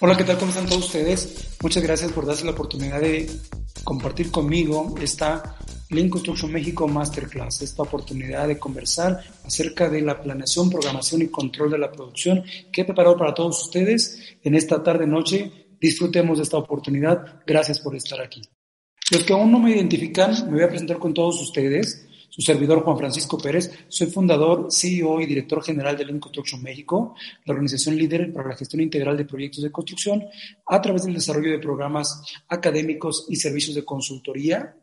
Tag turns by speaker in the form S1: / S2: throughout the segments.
S1: Hola, ¿qué tal? ¿Cómo están todos ustedes? Muchas gracias por darse la oportunidad de compartir conmigo esta Lean Construction México Masterclass, esta oportunidad de conversar acerca de la planeación, programación y control de la producción que he preparado para todos ustedes en esta tarde-noche. Disfrutemos de esta oportunidad. Gracias por estar aquí. Los que aún no me identifican, me voy a presentar con todos ustedes su servidor Juan Francisco Pérez. Soy fundador, CEO y director general de Lean Construction México, la organización líder para la gestión integral de proyectos de construcción a través del desarrollo de programas académicos y servicios de consultoría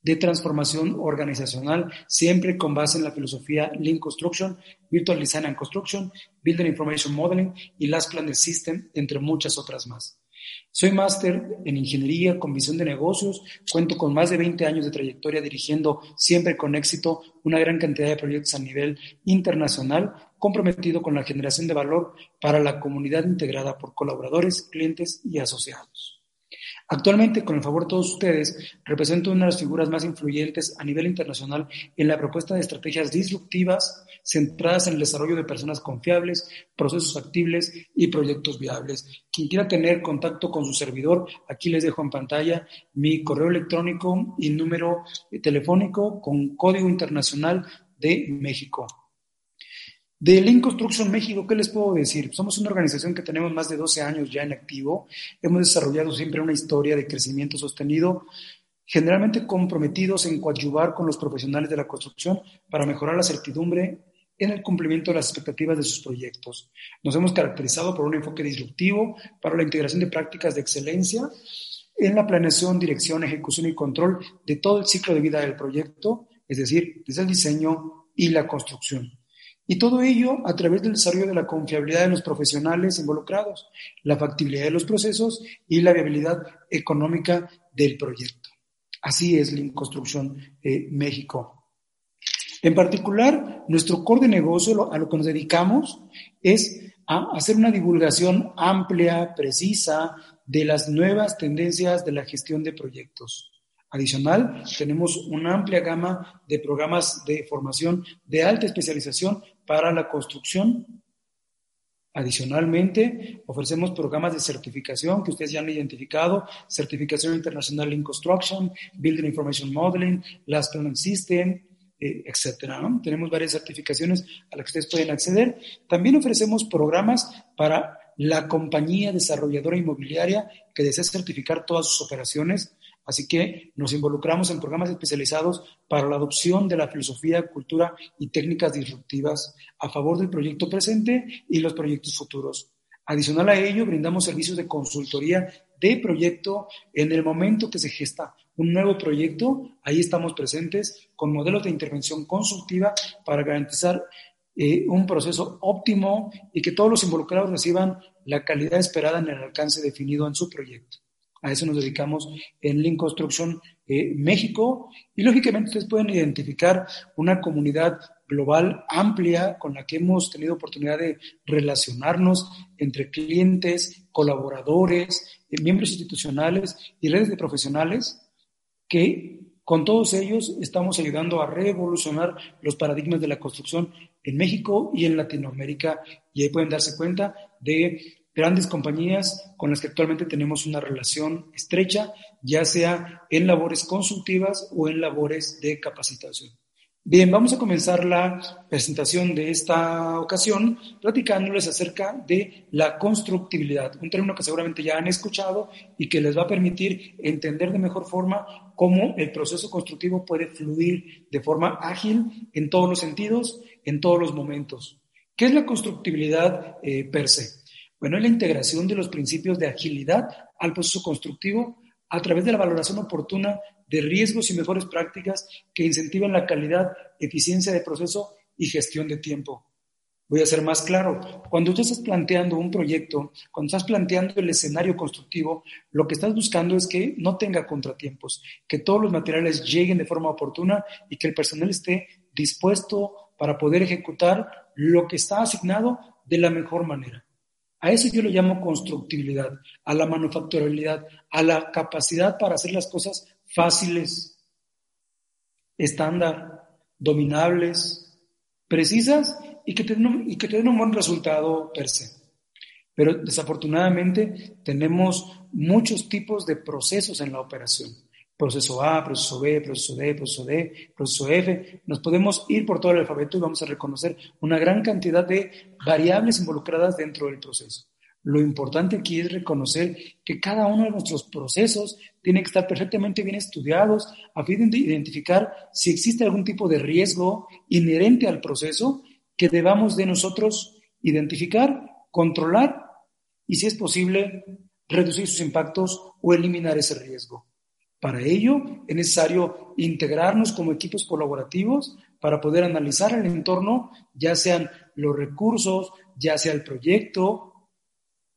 S1: de transformación organizacional, siempre con base en la filosofía Lean Construction, Virtual Design and Construction, Building Information Modeling y Last Planet System, entre muchas otras más. Soy máster en ingeniería con visión de negocios, cuento con más de 20 años de trayectoria dirigiendo siempre con éxito una gran cantidad de proyectos a nivel internacional, comprometido con la generación de valor para la comunidad integrada por colaboradores, clientes y asociados. Actualmente, con el favor de todos ustedes, represento una de las figuras más influyentes a nivel internacional en la propuesta de estrategias disruptivas centradas en el desarrollo de personas confiables, procesos factibles y proyectos viables. Quien quiera tener contacto con su servidor, aquí les dejo en pantalla mi correo electrónico y número telefónico con código internacional de México. De Lean Construction México, ¿qué les puedo decir? Somos una organización que tenemos más de 12 años ya en activo. Hemos desarrollado siempre una historia de crecimiento sostenido, generalmente comprometidos en coadyuvar con los profesionales de la construcción para mejorar la certidumbre en el cumplimiento de las expectativas de sus proyectos. Nos hemos caracterizado por un enfoque disruptivo para la integración de prácticas de excelencia en la planeación, dirección, ejecución y control de todo el ciclo de vida del proyecto, es decir, desde el diseño y la construcción. Y todo ello a través del desarrollo de la confiabilidad de los profesionales involucrados, la factibilidad de los procesos y la viabilidad económica del proyecto. Así es la Construcción eh, México. En particular, nuestro core de negocio, a lo que nos dedicamos, es a hacer una divulgación amplia, precisa, de las nuevas tendencias de la gestión de proyectos. Adicional, tenemos una amplia gama de programas de formación de alta especialización para la construcción. Adicionalmente, ofrecemos programas de certificación que ustedes ya han identificado, certificación internacional in construction, building information modeling, last planning system, eh, etcétera. Tenemos varias certificaciones a las que ustedes pueden acceder. También ofrecemos programas para la compañía desarrolladora inmobiliaria que desea certificar todas sus operaciones Así que nos involucramos en programas especializados para la adopción de la filosofía, cultura y técnicas disruptivas a favor del proyecto presente y los proyectos futuros. Adicional a ello, brindamos servicios de consultoría de proyecto en el momento que se gesta un nuevo proyecto. Ahí estamos presentes con modelos de intervención consultiva para garantizar eh, un proceso óptimo y que todos los involucrados reciban la calidad esperada en el alcance definido en su proyecto. A eso nos dedicamos en Link Construction eh, México. Y lógicamente ustedes pueden identificar una comunidad global amplia con la que hemos tenido oportunidad de relacionarnos entre clientes, colaboradores, eh, miembros institucionales y redes de profesionales que con todos ellos estamos ayudando a revolucionar los paradigmas de la construcción en México y en Latinoamérica. Y ahí pueden darse cuenta de grandes compañías con las que actualmente tenemos una relación estrecha, ya sea en labores consultivas o en labores de capacitación. Bien, vamos a comenzar la presentación de esta ocasión platicándoles acerca de la constructibilidad, un término que seguramente ya han escuchado y que les va a permitir entender de mejor forma cómo el proceso constructivo puede fluir de forma ágil en todos los sentidos, en todos los momentos. ¿Qué es la constructibilidad eh, per se? Bueno, es la integración de los principios de agilidad al proceso constructivo a través de la valoración oportuna de riesgos y mejores prácticas que incentivan la calidad, eficiencia de proceso y gestión de tiempo. Voy a ser más claro. Cuando tú estás planteando un proyecto, cuando estás planteando el escenario constructivo, lo que estás buscando es que no tenga contratiempos, que todos los materiales lleguen de forma oportuna y que el personal esté dispuesto para poder ejecutar lo que está asignado de la mejor manera. A eso yo le llamo constructibilidad, a la manufacturabilidad, a la capacidad para hacer las cosas fáciles, estándar, dominables, precisas y que, te y que un buen resultado per se. Pero desafortunadamente tenemos muchos tipos de procesos en la operación. Proceso A, proceso B, proceso D, proceso D, proceso F. Nos podemos ir por todo el alfabeto y vamos a reconocer una gran cantidad de variables involucradas dentro del proceso. Lo importante aquí es reconocer que cada uno de nuestros procesos tiene que estar perfectamente bien estudiados a fin de identificar si existe algún tipo de riesgo inherente al proceso que debamos de nosotros identificar, controlar y, si es posible, reducir sus impactos o eliminar ese riesgo. Para ello es necesario integrarnos como equipos colaborativos para poder analizar el entorno, ya sean los recursos, ya sea el proyecto,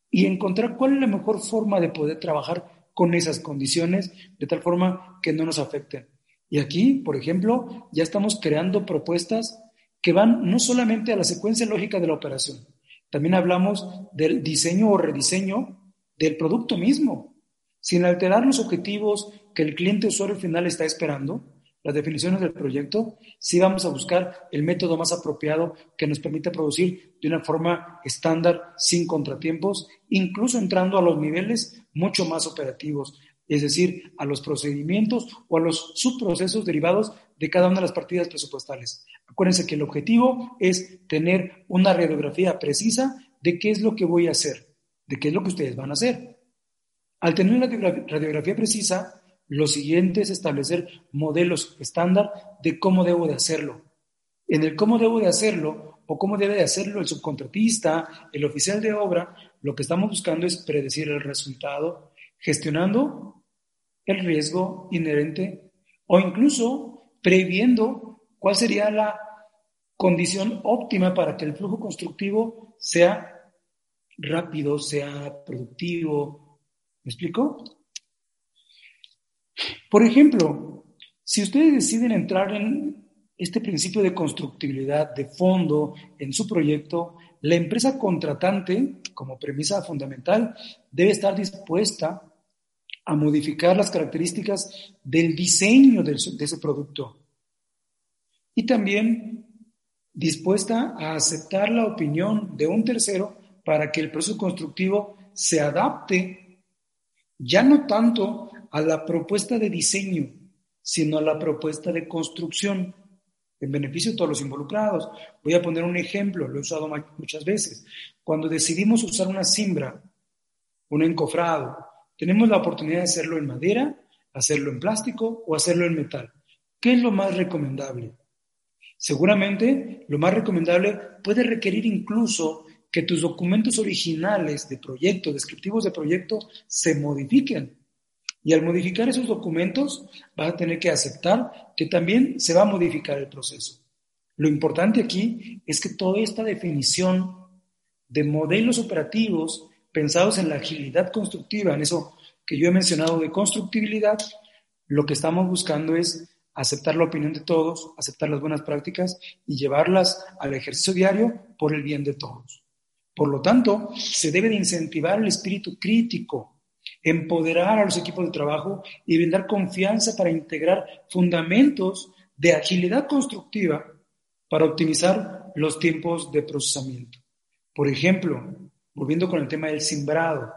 S1: y encontrar cuál es la mejor forma de poder trabajar con esas condiciones de tal forma que no nos afecten. Y aquí, por ejemplo, ya estamos creando propuestas que van no solamente a la secuencia lógica de la operación, también hablamos del diseño o rediseño del producto mismo, sin alterar los objetivos que el cliente usuario final está esperando, las definiciones del proyecto, sí vamos a buscar el método más apropiado que nos permita producir de una forma estándar, sin contratiempos, incluso entrando a los niveles mucho más operativos, es decir, a los procedimientos o a los subprocesos derivados de cada una de las partidas presupuestales. Acuérdense que el objetivo es tener una radiografía precisa de qué es lo que voy a hacer, de qué es lo que ustedes van a hacer. Al tener una radiografía precisa, lo siguiente es establecer modelos estándar de cómo debo de hacerlo. En el cómo debo de hacerlo o cómo debe de hacerlo el subcontratista, el oficial de obra, lo que estamos buscando es predecir el resultado, gestionando el riesgo inherente o incluso previendo cuál sería la condición óptima para que el flujo constructivo sea rápido, sea productivo. ¿Me explico? Por ejemplo, si ustedes deciden entrar en este principio de constructibilidad de fondo en su proyecto, la empresa contratante, como premisa fundamental, debe estar dispuesta a modificar las características del diseño de ese producto. Y también dispuesta a aceptar la opinión de un tercero para que el proceso constructivo se adapte ya no tanto a la propuesta de diseño, sino a la propuesta de construcción, en beneficio de todos los involucrados. Voy a poner un ejemplo, lo he usado muchas veces. Cuando decidimos usar una simbra, un encofrado, tenemos la oportunidad de hacerlo en madera, hacerlo en plástico o hacerlo en metal. ¿Qué es lo más recomendable? Seguramente lo más recomendable puede requerir incluso que tus documentos originales de proyecto, descriptivos de proyecto, se modifiquen y al modificar esos documentos, vas a tener que aceptar que también se va a modificar el proceso. Lo importante aquí es que toda esta definición de modelos operativos pensados en la agilidad constructiva, en eso que yo he mencionado de constructibilidad, lo que estamos buscando es aceptar la opinión de todos, aceptar las buenas prácticas y llevarlas al ejercicio diario por el bien de todos. Por lo tanto, se debe de incentivar el espíritu crítico, empoderar a los equipos de trabajo y brindar confianza para integrar fundamentos de agilidad constructiva para optimizar los tiempos de procesamiento. Por ejemplo, volviendo con el tema del simbrado,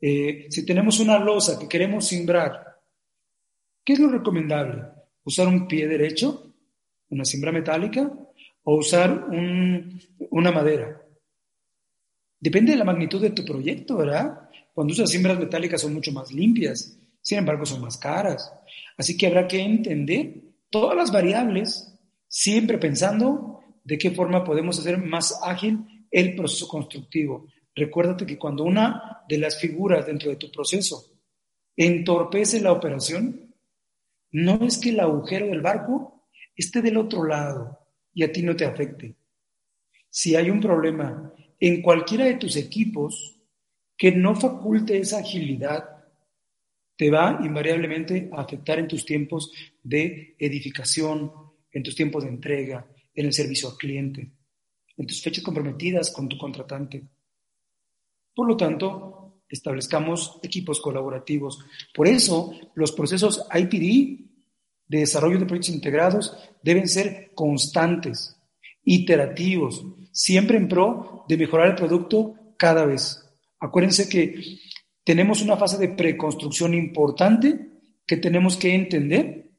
S1: eh, si tenemos una losa que queremos simbrar, ¿qué es lo recomendable? ¿Usar un pie derecho, una simbra metálica, o usar una madera? Depende de la magnitud de tu proyecto, ¿verdad? Cuando usas siembras metálicas son mucho más limpias, sin embargo son más caras. Así que habrá que entender todas las variables, siempre pensando de qué forma podemos hacer más ágil el proceso constructivo. Recuérdate que cuando una de las figuras dentro de tu proceso entorpece la operación, no es que el agujero del barco esté del otro lado y a ti no te afecte. Si hay un problema en cualquiera de tus equipos, que no faculte esa agilidad te va invariablemente a afectar en tus tiempos de edificación, en tus tiempos de entrega, en el servicio al cliente, en tus fechas comprometidas con tu contratante. Por lo tanto, establezcamos equipos colaborativos. Por eso, los procesos IPD de desarrollo de proyectos integrados deben ser constantes, iterativos, siempre en pro de mejorar el producto cada vez. Acuérdense que tenemos una fase de preconstrucción importante que tenemos que entender,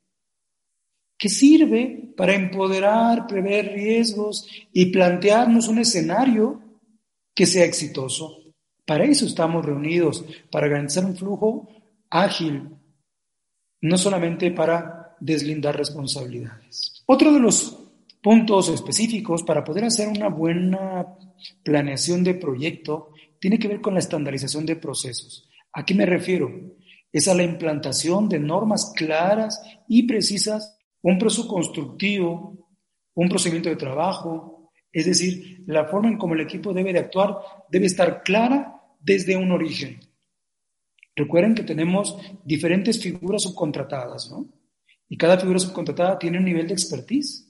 S1: que sirve para empoderar, prever riesgos y plantearnos un escenario que sea exitoso. Para eso estamos reunidos, para garantizar un flujo ágil, no solamente para deslindar responsabilidades. Otro de los puntos específicos para poder hacer una buena planeación de proyecto tiene que ver con la estandarización de procesos. ¿A qué me refiero? Es a la implantación de normas claras y precisas, un proceso constructivo, un procedimiento de trabajo, es decir, la forma en cómo el equipo debe de actuar debe estar clara desde un origen. Recuerden que tenemos diferentes figuras subcontratadas, ¿no? Y cada figura subcontratada tiene un nivel de expertise.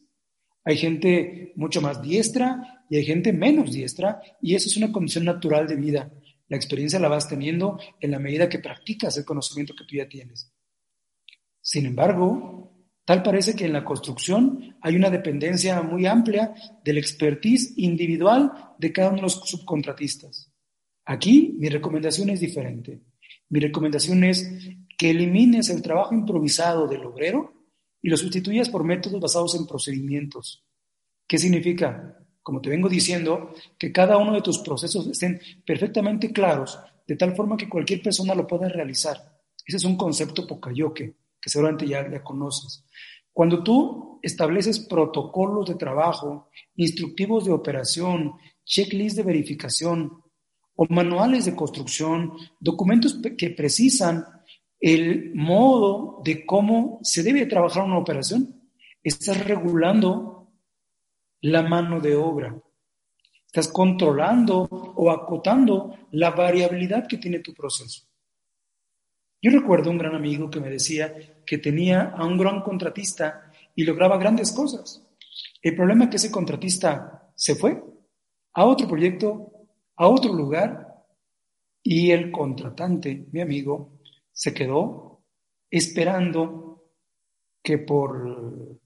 S1: Hay gente mucho más diestra y hay gente menos diestra y eso es una condición natural de vida. La experiencia la vas teniendo en la medida que practicas el conocimiento que tú ya tienes. Sin embargo, tal parece que en la construcción hay una dependencia muy amplia del expertise individual de cada uno de los subcontratistas. Aquí mi recomendación es diferente. Mi recomendación es que elimines el trabajo improvisado del obrero y lo sustituyas por métodos basados en procedimientos. ¿Qué significa? Como te vengo diciendo, que cada uno de tus procesos estén perfectamente claros, de tal forma que cualquier persona lo pueda realizar. Ese es un concepto pocayoque, que seguramente ya, ya conoces. Cuando tú estableces protocolos de trabajo, instructivos de operación, checklist de verificación o manuales de construcción, documentos que precisan el modo de cómo se debe trabajar una operación. Estás regulando la mano de obra. Estás controlando o acotando la variabilidad que tiene tu proceso. Yo recuerdo un gran amigo que me decía que tenía a un gran contratista y lograba grandes cosas. El problema es que ese contratista se fue a otro proyecto, a otro lugar, y el contratante, mi amigo, se quedó esperando que por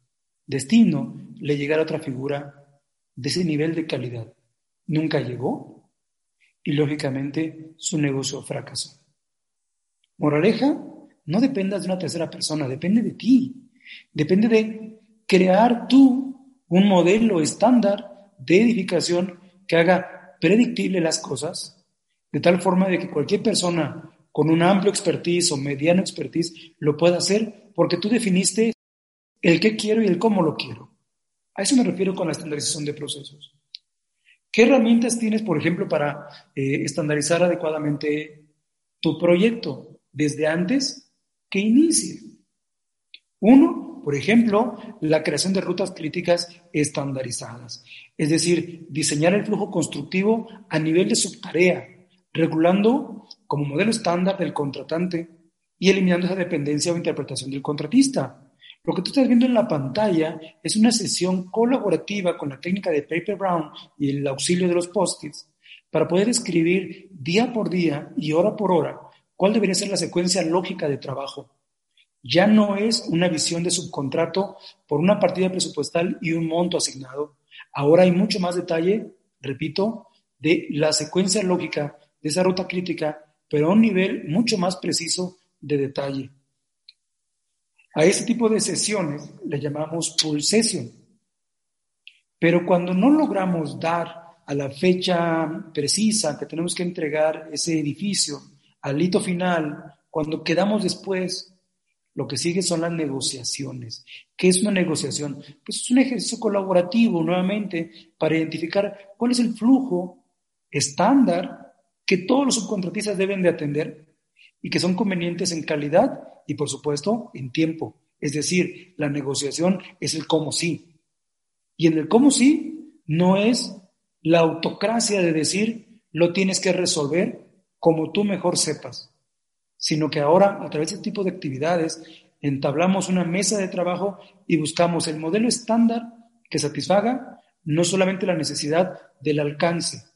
S1: destino le llegara otra figura de ese nivel de calidad. Nunca llegó y lógicamente su negocio fracasó. Moraleja, no dependas de una tercera persona, depende de ti. Depende de crear tú un modelo estándar de edificación que haga predictible las cosas, de tal forma de que cualquier persona con un amplio expertise o mediano expertise lo pueda hacer porque tú definiste el qué quiero y el cómo lo quiero. A eso me refiero con la estandarización de procesos. ¿Qué herramientas tienes, por ejemplo, para eh, estandarizar adecuadamente tu proyecto desde antes que inicie? Uno, por ejemplo, la creación de rutas críticas estandarizadas, es decir, diseñar el flujo constructivo a nivel de subtarea, regulando como modelo estándar del contratante y eliminando esa dependencia o interpretación del contratista. Lo que tú estás viendo en la pantalla es una sesión colaborativa con la técnica de Paper Brown y el auxilio de los post-its para poder escribir día por día y hora por hora cuál debería ser la secuencia lógica de trabajo. Ya no es una visión de subcontrato por una partida presupuestal y un monto asignado. Ahora hay mucho más detalle, repito, de la secuencia lógica de esa ruta crítica pero a un nivel mucho más preciso de detalle. A ese tipo de sesiones le llamamos pull session. Pero cuando no logramos dar a la fecha precisa que tenemos que entregar ese edificio, al hito final, cuando quedamos después, lo que sigue son las negociaciones. ¿Qué es una negociación? Pues es un ejercicio colaborativo, nuevamente, para identificar cuál es el flujo estándar que todos los subcontratistas deben de atender y que son convenientes en calidad y por supuesto en tiempo. Es decir, la negociación es el cómo sí. Y en el cómo sí no es la autocracia de decir lo tienes que resolver como tú mejor sepas, sino que ahora a través de este tipo de actividades entablamos una mesa de trabajo y buscamos el modelo estándar que satisfaga no solamente la necesidad del alcance,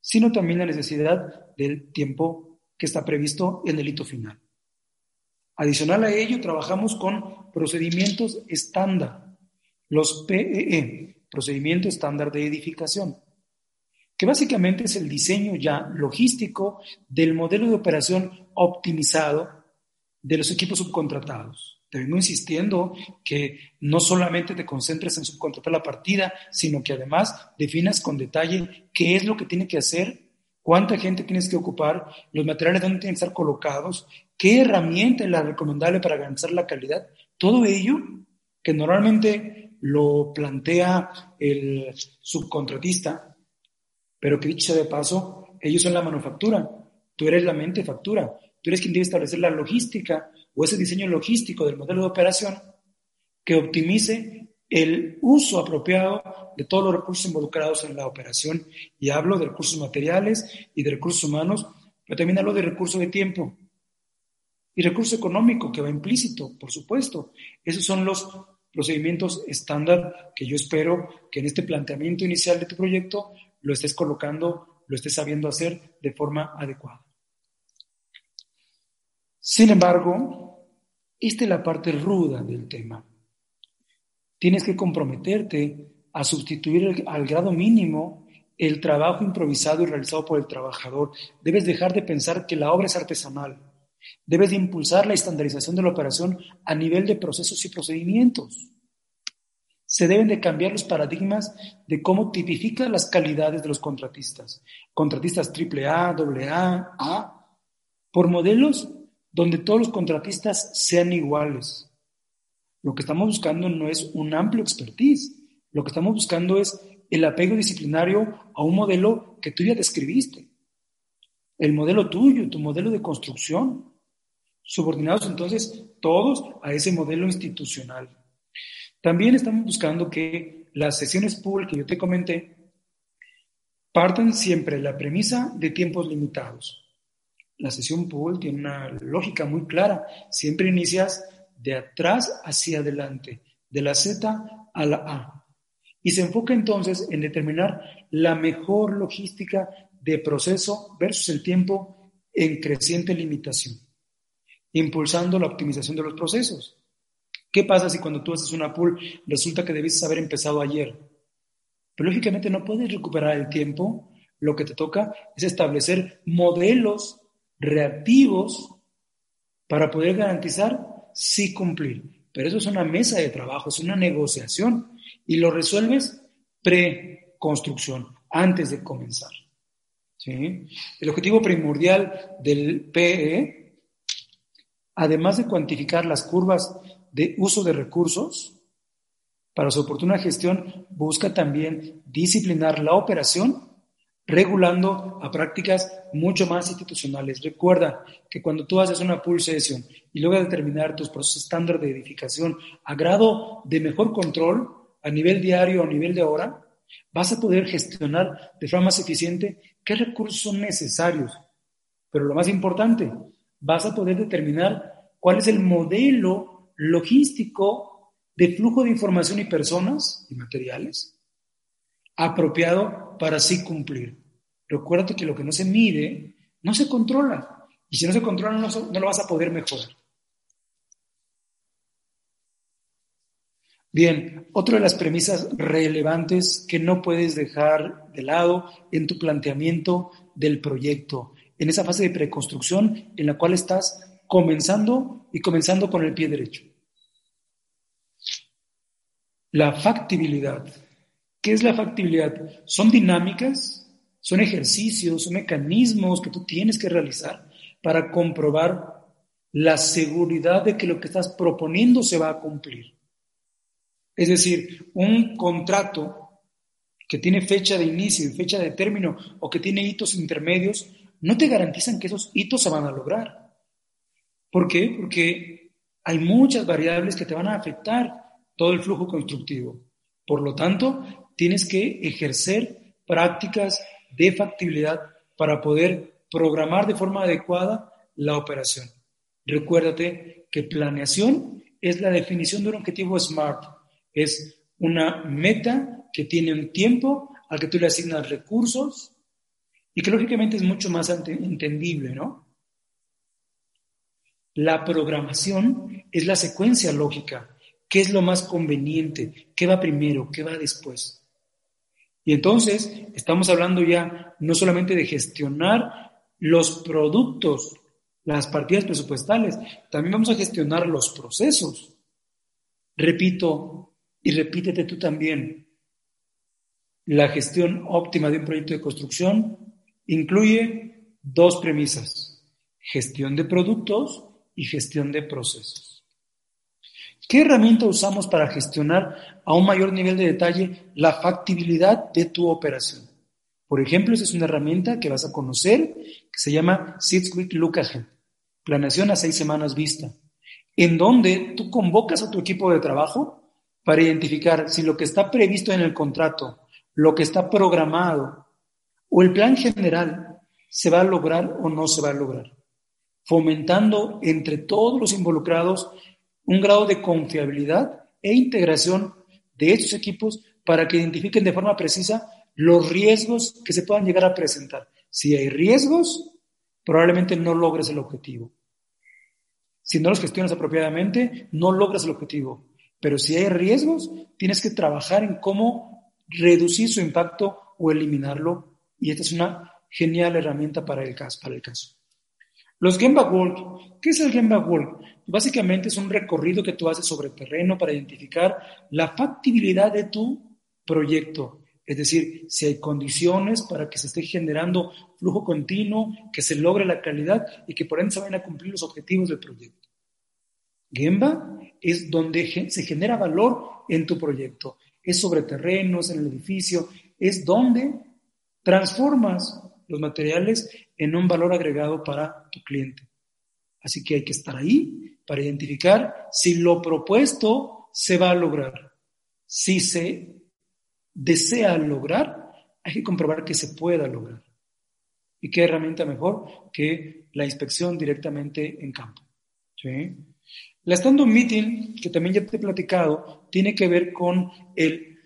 S1: sino también la necesidad del tiempo que está previsto en el hito final. Adicional a ello, trabajamos con procedimientos estándar, los PEE, e, procedimiento estándar de edificación. que básicamente es el diseño ya logístico del modelo de operación optimizado de los equipos subcontratados. Te vengo insistiendo que no solamente te concentres en subcontratar la partida, sino que además definas con detalle qué es lo que tiene que hacer, cuánta gente tienes que ocupar, los materiales dónde tienen que estar colocados, qué herramienta es la recomendable para garantizar la calidad. Todo ello que normalmente lo plantea el subcontratista, pero que dicho de paso, ellos son la manufactura, tú eres la mente factura, tú eres quien debe establecer la logística o ese diseño logístico del modelo de operación que optimice el uso apropiado de todos los recursos involucrados en la operación. Y hablo de recursos materiales y de recursos humanos, pero también hablo de recursos de tiempo y recurso económico que va implícito, por supuesto. Esos son los procedimientos estándar que yo espero que en este planteamiento inicial de tu proyecto lo estés colocando, lo estés sabiendo hacer de forma adecuada. Sin embargo, esta es la parte ruda del tema. Tienes que comprometerte a sustituir al grado mínimo el trabajo improvisado y realizado por el trabajador. Debes dejar de pensar que la obra es artesanal. Debes de impulsar la estandarización de la operación a nivel de procesos y procedimientos. Se deben de cambiar los paradigmas de cómo tipifica las calidades de los contratistas. Contratistas AAA, AA, A, por modelos donde todos los contratistas sean iguales. Lo que estamos buscando no es un amplio expertise, lo que estamos buscando es el apego disciplinario a un modelo que tú ya describiste, el modelo tuyo, tu modelo de construcción, subordinados entonces todos a ese modelo institucional. También estamos buscando que las sesiones pool que yo te comenté partan siempre la premisa de tiempos limitados. La sesión pool tiene una lógica muy clara. Siempre inicias de atrás hacia adelante, de la Z a la A. Y se enfoca entonces en determinar la mejor logística de proceso versus el tiempo en creciente limitación, impulsando la optimización de los procesos. ¿Qué pasa si cuando tú haces una pool resulta que debes haber empezado ayer? Pero lógicamente no puedes recuperar el tiempo. Lo que te toca es establecer modelos reactivos para poder garantizar sí cumplir. Pero eso es una mesa de trabajo, es una negociación y lo resuelves pre-construcción, antes de comenzar. El objetivo primordial del PE, además de cuantificar las curvas de uso de recursos, para su oportuna gestión busca también disciplinar la operación regulando a prácticas mucho más institucionales. Recuerda que cuando tú haces una pool session y luego determinar tus procesos estándar de edificación a grado de mejor control a nivel diario a nivel de hora, vas a poder gestionar de forma más eficiente qué recursos son necesarios. Pero lo más importante, vas a poder determinar cuál es el modelo logístico de flujo de información y personas y materiales apropiado para así cumplir. Recuerda que lo que no se mide no se controla. Y si no se controla, no, no lo vas a poder mejorar. Bien, otra de las premisas relevantes que no puedes dejar de lado en tu planteamiento del proyecto, en esa fase de preconstrucción en la cual estás comenzando y comenzando con el pie derecho. La factibilidad. ¿Qué es la factibilidad? Son dinámicas, son ejercicios, son mecanismos que tú tienes que realizar para comprobar la seguridad de que lo que estás proponiendo se va a cumplir. Es decir, un contrato que tiene fecha de inicio y fecha de término o que tiene hitos intermedios, no te garantizan que esos hitos se van a lograr. ¿Por qué? Porque hay muchas variables que te van a afectar todo el flujo constructivo. Por lo tanto, tienes que ejercer prácticas de factibilidad para poder programar de forma adecuada la operación. Recuérdate que planeación es la definición de un objetivo SMART. Es una meta que tiene un tiempo al que tú le asignas recursos y que lógicamente es mucho más entendible, ¿no? La programación es la secuencia lógica. ¿Qué es lo más conveniente? ¿Qué va primero? ¿Qué va después? Y entonces estamos hablando ya no solamente de gestionar los productos, las partidas presupuestales, también vamos a gestionar los procesos. Repito, y repítete tú también, la gestión óptima de un proyecto de construcción incluye dos premisas, gestión de productos y gestión de procesos. ¿Qué herramienta usamos para gestionar a un mayor nivel de detalle la factibilidad de tu operación? Por ejemplo, esa es una herramienta que vas a conocer que se llama Six Week Look Ahead, planeación a seis semanas vista, en donde tú convocas a tu equipo de trabajo para identificar si lo que está previsto en el contrato, lo que está programado o el plan general se va a lograr o no se va a lograr, fomentando entre todos los involucrados un grado de confiabilidad e integración de estos equipos para que identifiquen de forma precisa los riesgos que se puedan llegar a presentar. Si hay riesgos, probablemente no logres el objetivo. Si no los gestionas apropiadamente, no logras el objetivo. Pero si hay riesgos, tienes que trabajar en cómo reducir su impacto o eliminarlo. Y esta es una genial herramienta para el caso. Los Walk. ¿Qué es el Walk? Básicamente es un recorrido que tú haces sobre terreno para identificar la factibilidad de tu proyecto es decir, si hay condiciones para que se esté generando flujo continuo, que se logre la calidad y que por ende se vayan a cumplir los objetivos del proyecto. Gemba es donde se genera valor en tu proyecto. Es sobre terrenos, en el edificio, es donde transformas los materiales en un valor agregado para tu cliente. Así que hay que estar ahí para identificar si lo propuesto se va a lograr, si se desea lograr, hay que comprobar que se pueda lograr. ¿Y qué herramienta mejor que la inspección directamente en campo? La stand meeting, que también ya te he platicado, tiene que ver con el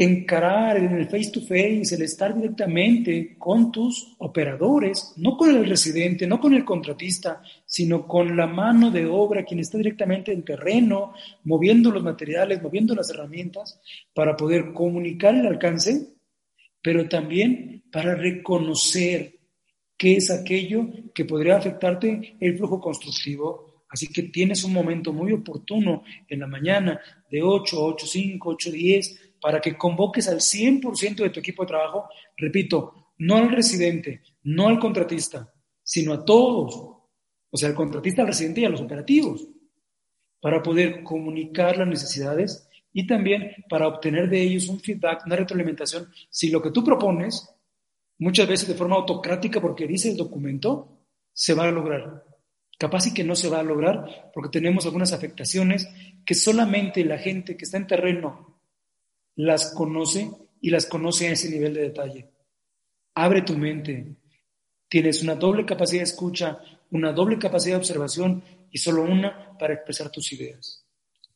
S1: encarar en el face to face, el estar directamente con tus operadores, no con el residente, no con el contratista, sino con la mano de obra, quien está directamente en terreno, moviendo los materiales, moviendo las herramientas, para poder comunicar el alcance, pero también para reconocer qué es aquello que podría afectarte el flujo constructivo. Así que tienes un momento muy oportuno en la mañana de 8, 8, 5, 8, 10 para que convoques al 100% de tu equipo de trabajo, repito, no al residente, no al contratista, sino a todos, o sea, al contratista, al residente y a los operativos, para poder comunicar las necesidades y también para obtener de ellos un feedback, una retroalimentación, si lo que tú propones, muchas veces de forma autocrática porque dice el documento, se va a lograr. Capaz y que no se va a lograr porque tenemos algunas afectaciones que solamente la gente que está en terreno las conoce y las conoce a ese nivel de detalle. Abre tu mente. Tienes una doble capacidad de escucha, una doble capacidad de observación y solo una para expresar tus ideas.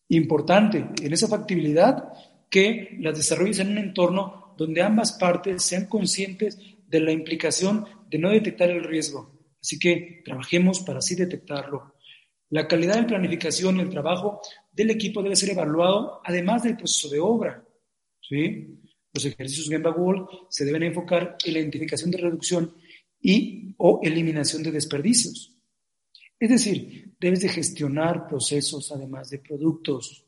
S1: Importante en esa factibilidad que las desarrolles en un entorno donde ambas partes sean conscientes de la implicación de no detectar el riesgo. Así que trabajemos para así detectarlo. La calidad de planificación y el trabajo del equipo debe ser evaluado además del proceso de obra. Los ejercicios Gemba World se deben enfocar en la identificación de reducción y o eliminación de desperdicios. Es decir, debes de gestionar procesos además de productos.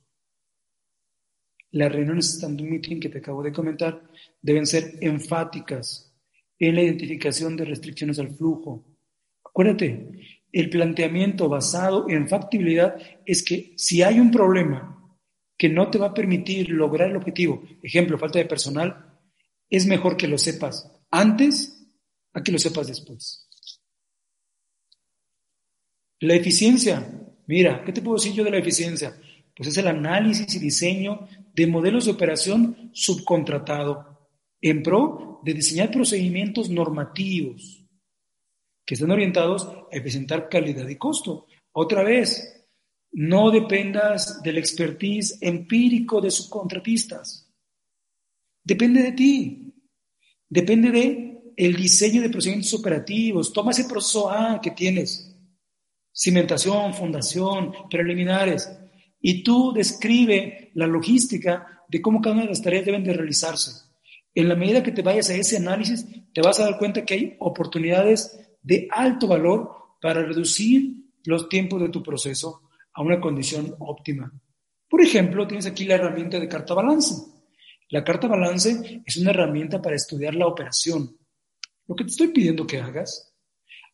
S1: Las reuniones standing meeting que te acabo de comentar deben ser enfáticas en la identificación de restricciones al flujo. Acuérdate, el planteamiento basado en factibilidad es que si hay un problema que no te va a permitir lograr el objetivo, ejemplo, falta de personal, es mejor que lo sepas antes a que lo sepas después. La eficiencia, mira, ¿qué te puedo decir yo de la eficiencia? Pues es el análisis y diseño de modelos de operación subcontratado en pro de diseñar procedimientos normativos que están orientados a presentar calidad y costo. Otra vez, no dependas del expertise empírico de subcontratistas. Depende de ti. Depende de el diseño de procedimientos operativos. Toma ese proceso A que tienes. Cimentación, fundación, preliminares. Y tú describe la logística de cómo cada una de las tareas deben de realizarse. En la medida que te vayas a ese análisis, te vas a dar cuenta que hay oportunidades de alto valor para reducir los tiempos de tu proceso a una condición óptima. Por ejemplo, tienes aquí la herramienta de carta balance. La carta balance es una herramienta para estudiar la operación. Lo que te estoy pidiendo que hagas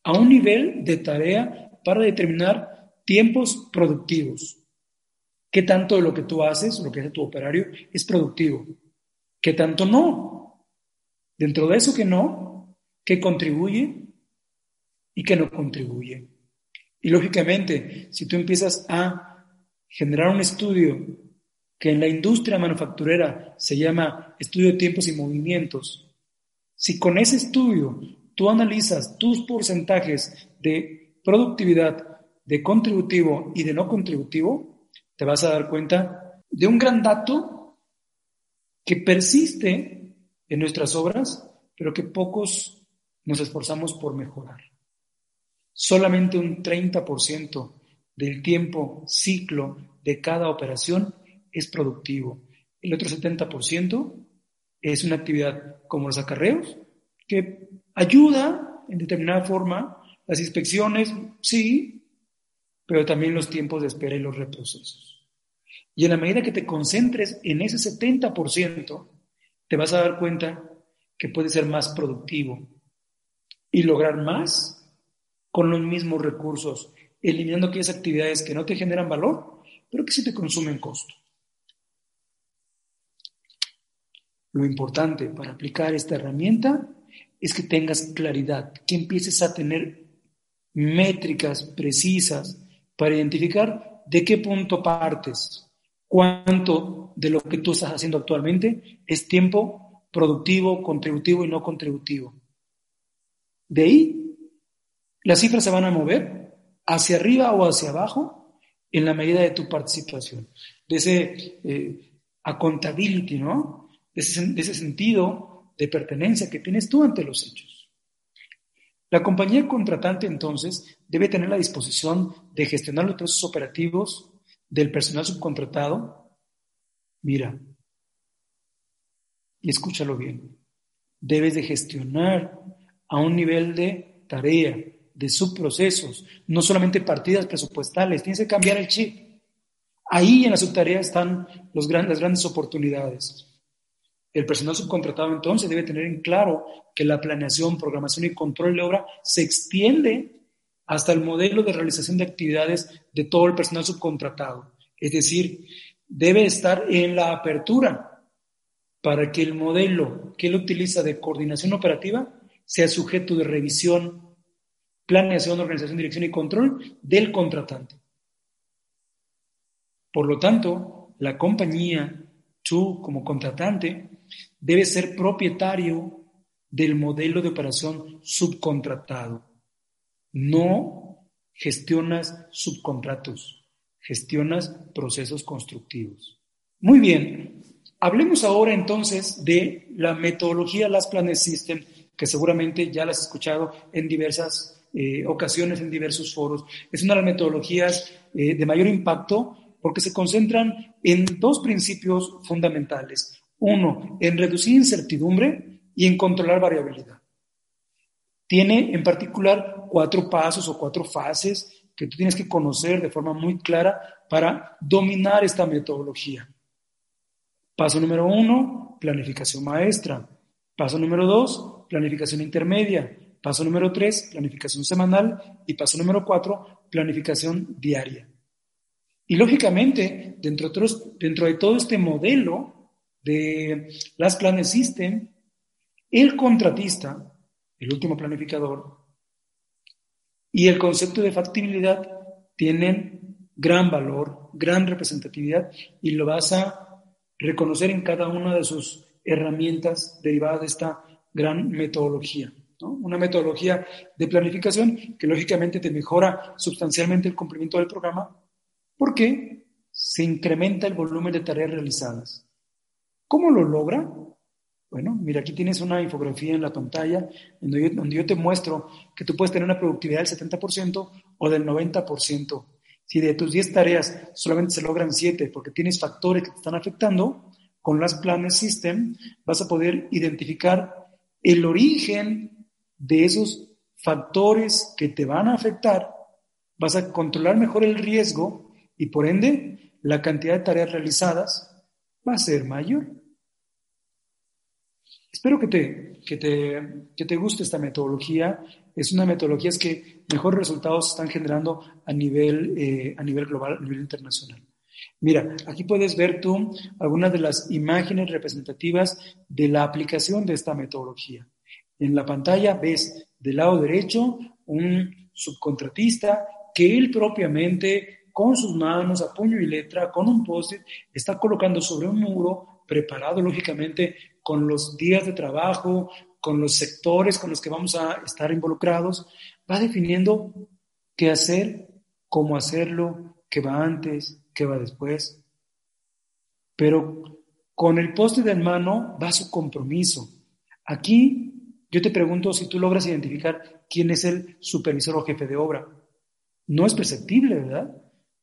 S1: a un nivel de tarea para determinar tiempos productivos. ¿Qué tanto de lo que tú haces, lo que hace tu operario, es productivo? ¿Qué tanto no? Dentro de eso que no, ¿qué contribuye y qué no contribuye? Y lógicamente, si tú empiezas a generar un estudio que en la industria manufacturera se llama estudio de tiempos y movimientos, si con ese estudio tú analizas tus porcentajes de productividad, de contributivo y de no contributivo, te vas a dar cuenta de un gran dato que persiste en nuestras obras, pero que pocos nos esforzamos por mejorar. Solamente un 30% del tiempo ciclo de cada operación es productivo. El otro 70% es una actividad como los acarreos, que ayuda en determinada forma. Las inspecciones, sí, pero también los tiempos de espera y los reprocesos. Y en la medida que te concentres en ese 70%, te vas a dar cuenta que puedes ser más productivo y lograr más con los mismos recursos, eliminando aquellas actividades que no te generan valor, pero que sí te consumen costo. Lo importante para aplicar esta herramienta es que tengas claridad, que empieces a tener métricas precisas para identificar de qué punto partes, cuánto de lo que tú estás haciendo actualmente es tiempo productivo, contributivo y no contributivo. De ahí, las cifras se van a mover hacia arriba o hacia abajo en la medida de tu participación, de ese eh, accountability, ¿no? de ese, sentido de pertenencia que tienes tú ante los hechos. La compañía contratante entonces debe tener la disposición de gestionar los procesos operativos del personal subcontratado. Mira, y escúchalo bien, debes de gestionar a un nivel de tarea, de subprocesos, no solamente partidas presupuestales, tienes que cambiar el chip. Ahí en la subtarea están las grandes oportunidades. El personal subcontratado entonces debe tener en claro que la planeación, programación y control de obra se extiende hasta el modelo de realización de actividades de todo el personal subcontratado. Es decir, debe estar en la apertura para que el modelo que él utiliza de coordinación operativa sea sujeto de revisión, planeación, organización, dirección y control del contratante. Por lo tanto, la compañía, tú como contratante, debe ser propietario del modelo de operación subcontratado. No gestionas subcontratos, gestionas procesos constructivos. Muy bien, hablemos ahora entonces de la metodología Las Planes System, que seguramente ya las has escuchado en diversas eh, ocasiones, en diversos foros. Es una de las metodologías eh, de mayor impacto porque se concentran en dos principios fundamentales. Uno, en reducir incertidumbre y en controlar variabilidad. Tiene en particular cuatro pasos o cuatro fases que tú tienes que conocer de forma muy clara para dominar esta metodología. Paso número uno, planificación maestra. Paso número dos, planificación intermedia. Paso número tres, planificación semanal. Y paso número cuatro, planificación diaria. Y lógicamente, dentro de todo este modelo, de las planes el contratista, el último planificador, y el concepto de factibilidad tienen gran valor, gran representatividad y lo vas a reconocer en cada una de sus herramientas derivadas de esta gran metodología. Una metodología de planificación que lógicamente te mejora sustancialmente el cumplimiento del programa porque se incrementa el volumen de tareas realizadas. ¿Cómo lo logra? Bueno, mira, aquí tienes una infografía en la pantalla donde yo, te muestro que tú puedes tener una productividad del 70% o del 90%. Si de tus 10 tareas solamente se logran 7 porque tienes factores que te están afectando, con las planes system vas a poder identificar el origen de esos factores que te van a afectar, vas a controlar mejor el riesgo y por ende la cantidad de tareas realizadas va a ser mayor. Espero que te, que te, que te guste esta metodología. Es una metodología que mejores resultados están generando a nivel, eh, a nivel global, a nivel internacional. Mira, aquí puedes ver tú algunas de las imágenes representativas de la aplicación de esta metodología. En la pantalla ves del lado derecho un subcontratista que él propiamente con sus manos a puño y letra, con un post-it, está colocando sobre un muro preparado lógicamente con los días de trabajo, con los sectores con los que vamos a estar involucrados, va definiendo qué hacer, cómo hacerlo, qué va antes, qué va después. Pero con el poste de mano va su compromiso. Aquí yo te pregunto si tú logras identificar quién es el supervisor o jefe de obra. No es perceptible, ¿verdad?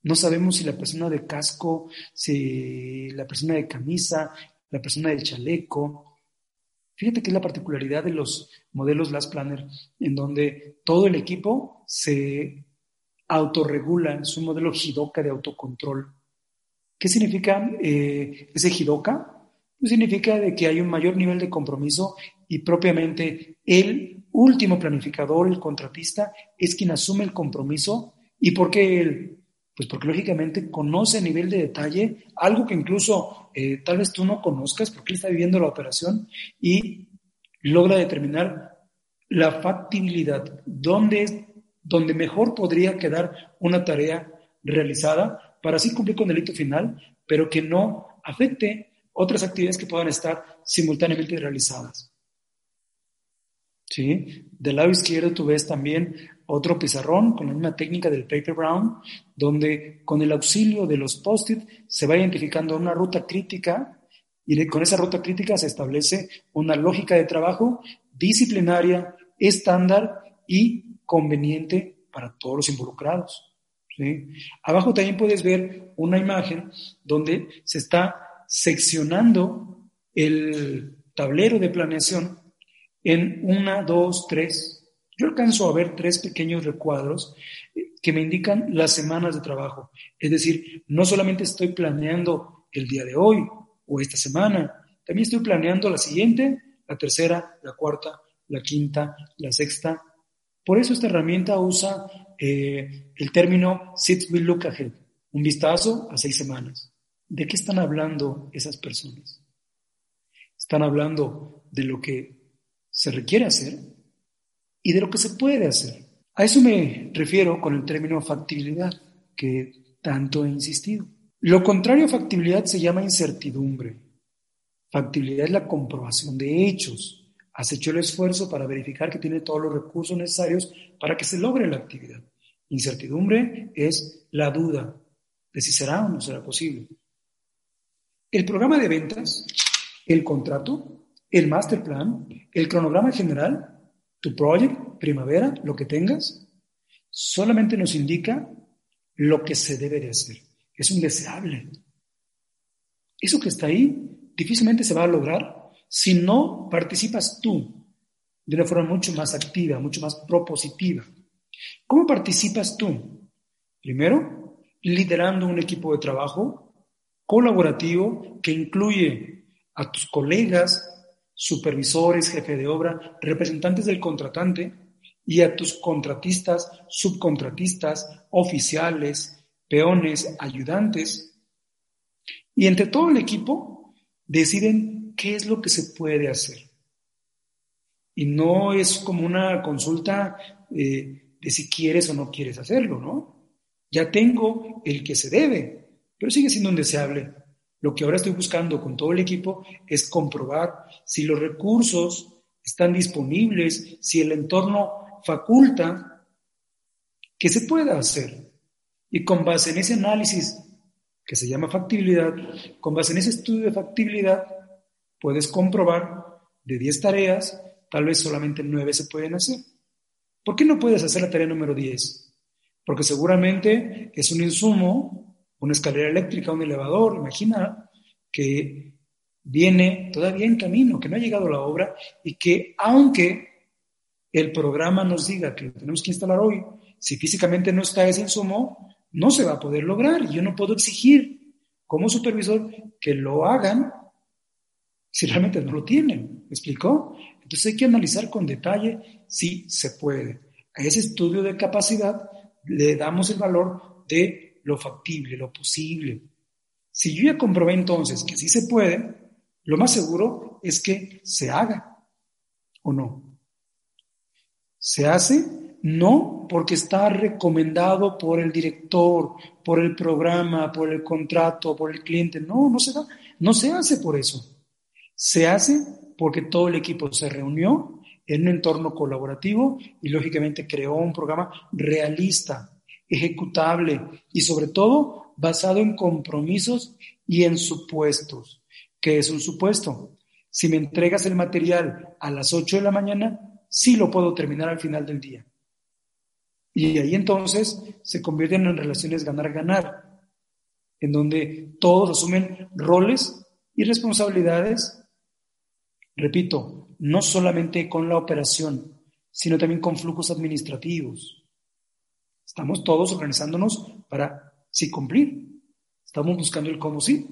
S1: No sabemos si la persona de casco, si la persona de camisa, la persona del chaleco. Fíjate que es la particularidad de los modelos Last Planner, en donde todo el equipo se autorregula, es un modelo Hidoka de autocontrol. ¿Qué significa eh, ese Hidoka? Pues significa de que hay un mayor nivel de compromiso y propiamente el último planificador, el contratista, es quien asume el compromiso. ¿Y por qué él? Pues porque lógicamente conoce a nivel de detalle algo que incluso eh, tal vez tú no conozcas porque él está viviendo la operación y logra determinar la factibilidad, dónde, dónde mejor podría quedar una tarea realizada para así cumplir con el hito final, pero que no afecte otras actividades que puedan estar simultáneamente realizadas. ¿Sí? Del lado izquierdo tú ves también otro pizarrón con la misma técnica del paper brown, donde con el auxilio de los post-it se va identificando una ruta crítica y con esa ruta crítica se establece una lógica de trabajo disciplinaria, estándar y conveniente para todos los involucrados. Abajo también puedes ver una imagen donde se está seccionando el tablero de planeación en una, dos, tres. Yo alcanzo a ver tres pequeños recuadros eh, que me indican las semanas de trabajo. Es decir, no solamente estoy planeando el día de hoy o esta semana, también estoy planeando la siguiente, la tercera, la cuarta, la quinta, la sexta. Por eso esta herramienta usa eh, el término Sit Will Look Ahead, un vistazo a seis semanas. ¿De qué están hablando esas personas? Están hablando de lo que se requiere hacer y de lo que se puede hacer. A eso me refiero con el término factibilidad, que tanto he insistido. Lo contrario a factibilidad se llama incertidumbre. Factibilidad es la comprobación de hechos. Has hecho el esfuerzo para verificar que tiene todos los recursos necesarios para que se logre la actividad. Incertidumbre es la duda de si será o no será posible. El programa de ventas, el contrato, el master plan, el cronograma general, tu project, primavera, lo que tengas, solamente nos indica lo que se debe de hacer. Es un deseable. Eso que está ahí difícilmente se va a lograr si no participas tú de una forma mucho más activa, mucho más propositiva. ¿Cómo participas tú? Primero, liderando un equipo de trabajo colaborativo que incluye a tus colegas, supervisores, jefe de obra, representantes del contratante y a tus contratistas, subcontratistas, oficiales, peones, ayudantes. Y entre todo el equipo deciden qué es lo que se puede hacer. Y no es como una consulta eh, de si quieres o no quieres hacerlo, ¿no? Ya tengo el que se debe, pero sigue siendo un deseable lo que ahora estoy buscando con todo el equipo es comprobar si los recursos están disponibles, si el entorno faculta que se pueda hacer. Y con base en ese análisis que se llama factibilidad, con base en ese estudio de factibilidad, puedes comprobar de 10 tareas, tal vez solamente 9 se pueden hacer. ¿Por qué no puedes hacer la tarea número 10? Porque seguramente es un insumo una escalera eléctrica, un elevador, imagina que viene todavía en camino, que no ha llegado la obra y que aunque el programa nos diga que lo tenemos que instalar hoy, si físicamente no está ese insumo, no se va a poder lograr. Y yo no puedo exigir como supervisor que lo hagan si realmente no lo tienen. ¿Me explicó? Entonces hay que analizar con detalle si se puede. A ese estudio de capacidad le damos el valor de lo factible, lo posible. Si yo ya comprobé entonces que sí se puede, lo más seguro es que se haga o no. Se hace no porque está recomendado por el director, por el programa, por el contrato, por el cliente. No, no se da. No se hace por eso. Se hace porque todo el equipo se reunió en un entorno colaborativo y lógicamente creó un programa realista, ejecutable y sobre todo basado en compromisos y en supuestos. ¿Qué es un supuesto? Si me entregas el material a las 8 de la mañana, sí lo puedo terminar al final del día. Y ahí entonces se convierten en relaciones ganar-ganar, en donde todos asumen roles y responsabilidades, repito, no solamente con la operación, sino también con flujos administrativos. Estamos todos organizándonos para sí cumplir. Estamos buscando el cómo sí.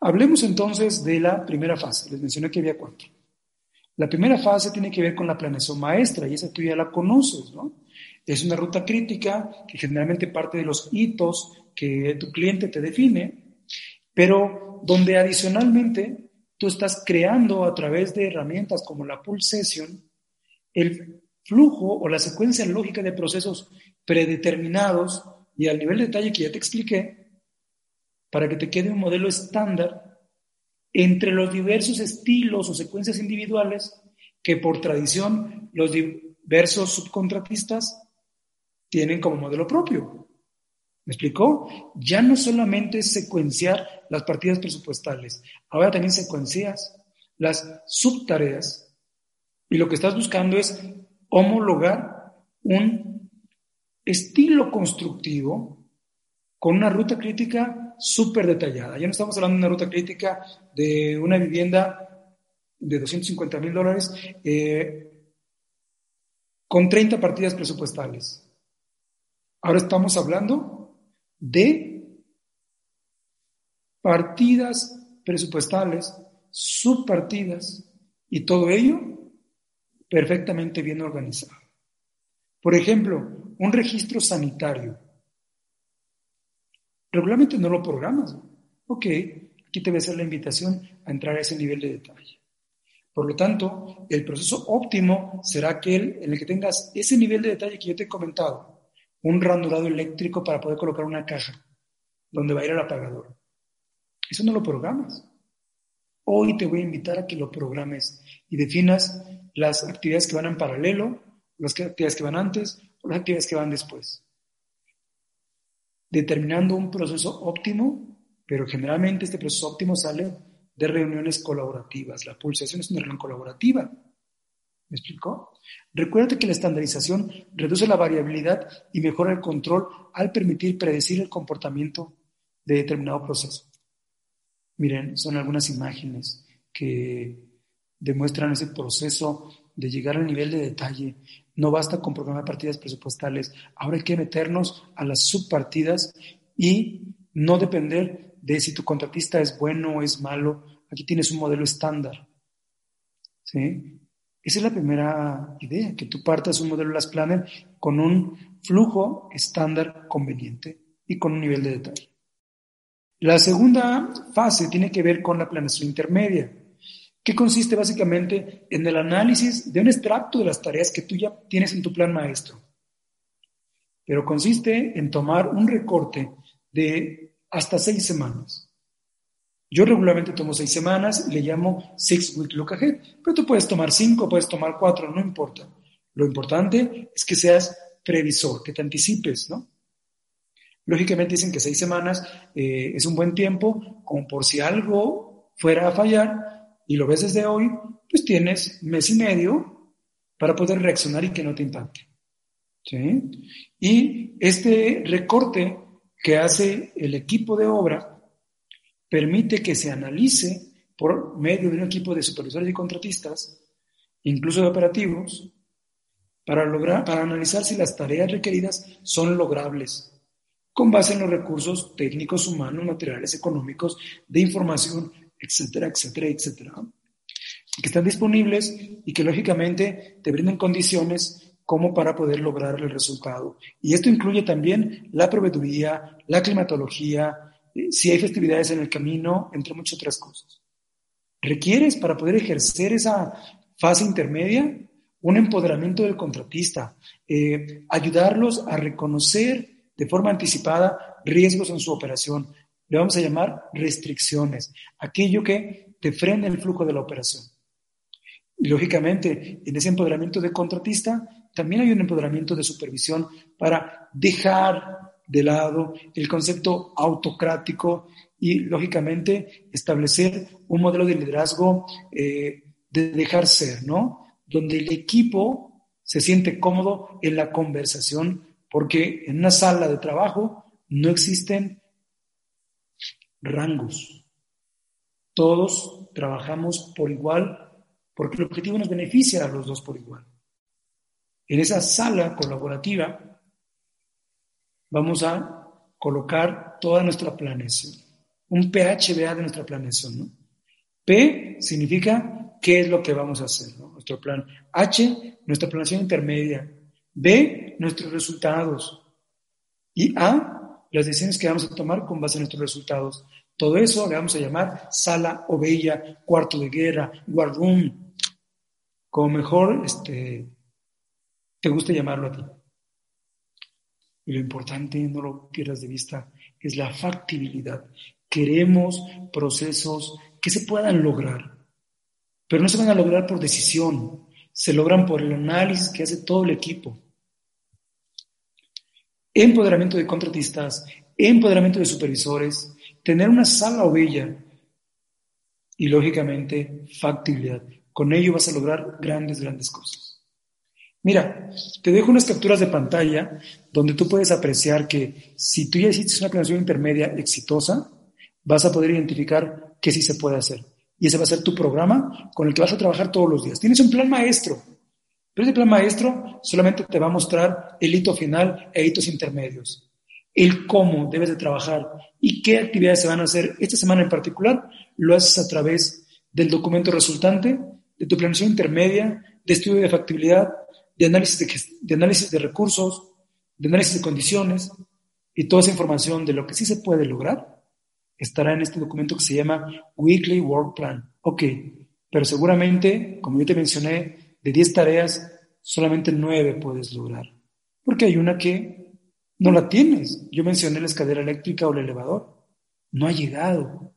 S1: Hablemos entonces de la primera fase. Les mencioné que había cuatro. La primera fase tiene que ver con la planeación maestra y esa tú ya la conoces, ¿no? Es una ruta crítica que generalmente parte de los hitos que tu cliente te define, pero donde adicionalmente tú estás creando a través de herramientas como la Pull Session el flujo o la secuencia lógica de procesos predeterminados y al nivel de detalle que ya te expliqué para que te quede un modelo estándar entre los diversos estilos o secuencias individuales que por tradición los diversos subcontratistas tienen como modelo propio. ¿Me explicó? Ya no solamente es secuenciar las partidas presupuestales, ahora también secuencias las subtareas y lo que estás buscando es homologar un estilo constructivo con una ruta crítica súper detallada. Ya no estamos hablando de una ruta crítica de una vivienda de 250 mil dólares eh, con 30 partidas presupuestales. Ahora estamos hablando de partidas presupuestales, subpartidas y todo ello perfectamente bien organizado. Por ejemplo, un registro sanitario Regularmente no lo programas. Ok, aquí te voy a hacer la invitación a entrar a ese nivel de detalle. Por lo tanto, el proceso óptimo será aquel en el que tengas ese nivel de detalle que yo te he comentado, un ranurado eléctrico para poder colocar una caja donde va a ir el apagador. Eso no lo programas. Hoy te voy a invitar a que lo programes y definas las actividades que van en paralelo, las actividades que van antes o las actividades que van después determinando un proceso óptimo, pero generalmente este proceso óptimo sale de reuniones colaborativas. La pulsación es una reunión colaborativa. ¿Me explicó? Recuerda que la estandarización reduce la variabilidad y mejora el control al permitir predecir el comportamiento de determinado proceso. Miren, son algunas imágenes que demuestran ese proceso de llegar al nivel de detalle no basta con programar partidas presupuestales, ahora hay que meternos a las subpartidas y no depender de si tu contratista es bueno o es malo. Aquí tienes un modelo estándar. ¿Sí? Esa es la primera idea, que tú partas un modelo Las Planner con un flujo estándar conveniente y con un nivel de detalle. La segunda fase tiene que ver con la planeación intermedia que consiste básicamente en el análisis de un extracto de las tareas que tú ya tienes en tu plan maestro. Pero consiste en tomar un recorte de hasta seis semanas. Yo regularmente tomo seis semanas, le llamo Six Week Look Ahead, pero tú puedes tomar cinco, puedes tomar cuatro, no importa. Lo importante es que seas previsor, que te anticipes, ¿no? Lógicamente dicen que seis semanas eh, es un buen tiempo, como por si algo fuera a fallar, y lo ves desde hoy, pues tienes mes y medio para poder reaccionar y que no te impacte. ¿sí? Y este recorte que hace el equipo de obra permite que se analice por medio de un equipo de supervisores y contratistas, incluso de operativos, para, lograr, para analizar si las tareas requeridas son logrables, con base en los recursos técnicos, humanos, materiales, económicos, de información, etcétera, etcétera, etcétera, que están disponibles y que lógicamente te brindan condiciones como para poder lograr el resultado. Y esto incluye también la proveeduría, la climatología, si hay festividades en el camino, entre muchas otras cosas. Requieres para poder ejercer esa fase intermedia un empoderamiento del contratista, eh, ayudarlos a reconocer de forma anticipada riesgos en su operación. Le vamos a llamar restricciones, aquello que te frena el flujo de la operación. Y lógicamente, en ese empoderamiento de contratista, también hay un empoderamiento de supervisión para dejar de lado el concepto autocrático y, lógicamente, establecer un modelo de liderazgo eh, de dejar ser, ¿no? Donde el equipo se siente cómodo en la conversación, porque en una sala de trabajo no existen rangos. Todos trabajamos por igual, porque el objetivo nos beneficia a los dos por igual. En esa sala colaborativa vamos a colocar toda nuestra planeación, un PHBA de nuestra planeación. ¿no? P significa qué es lo que vamos a hacer, ¿no? nuestro plan. H, nuestra planeación intermedia. B, nuestros resultados. Y A, las decisiones que vamos a tomar con base en nuestros resultados. Todo eso le vamos a llamar sala o bella, cuarto de guerra, war room, como mejor este, te guste llamarlo a ti. Y lo importante, no lo pierdas de vista, es la factibilidad. Queremos procesos que se puedan lograr, pero no se van a lograr por decisión, se logran por el análisis que hace todo el equipo. Empoderamiento de contratistas, empoderamiento de supervisores, tener una sala o bella y lógicamente factibilidad. Con ello vas a lograr grandes, grandes cosas. Mira, te dejo unas capturas de pantalla donde tú puedes apreciar que si tú ya hiciste una planeación intermedia exitosa, vas a poder identificar qué sí se puede hacer. Y ese va a ser tu programa con el que vas a trabajar todos los días. Tienes un plan maestro, pero ese plan maestro solamente te va a mostrar el hito final e hitos intermedios. El cómo debes de trabajar y qué actividades se van a hacer esta semana en particular, lo haces a través del documento resultante, de tu planeación intermedia, de estudio de factibilidad, de análisis de, análisis de recursos, de análisis de condiciones y toda esa información de lo que sí se puede lograr estará en este documento que se llama Weekly Work Plan. Ok, pero seguramente, como yo te mencioné, de 10 tareas, solamente 9 puedes lograr. Porque hay una que no la tienes. Yo mencioné la escalera eléctrica o el elevador. No ha llegado.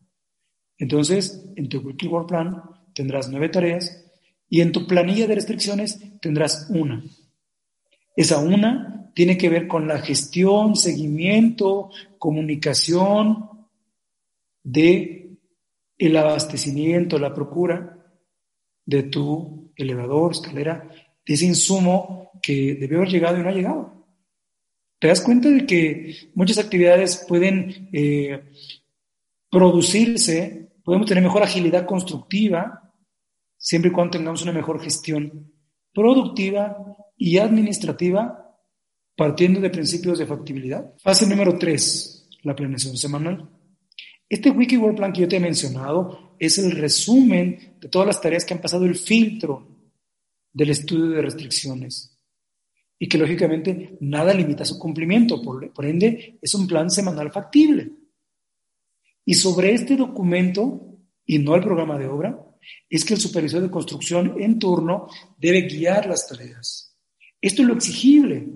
S1: Entonces, en tu Weekly Work Plan tendrás 9 tareas y en tu planilla de restricciones tendrás una. Esa una tiene que ver con la gestión, seguimiento, comunicación de el abastecimiento, la procura de tu elevador, escalera, de ese insumo que debió haber llegado y no ha llegado. Te das cuenta de que muchas actividades pueden eh, producirse, podemos tener mejor agilidad constructiva, siempre y cuando tengamos una mejor gestión productiva y administrativa partiendo de principios de factibilidad. Fase número 3, la planeación semanal. Este Wiki Work Plan que yo te he mencionado es el resumen de todas las tareas que han pasado el filtro del estudio de restricciones y que lógicamente nada limita su cumplimiento, por, por ende es un plan semanal factible. Y sobre este documento, y no el programa de obra, es que el supervisor de construcción en turno debe guiar las tareas. Esto es lo exigible.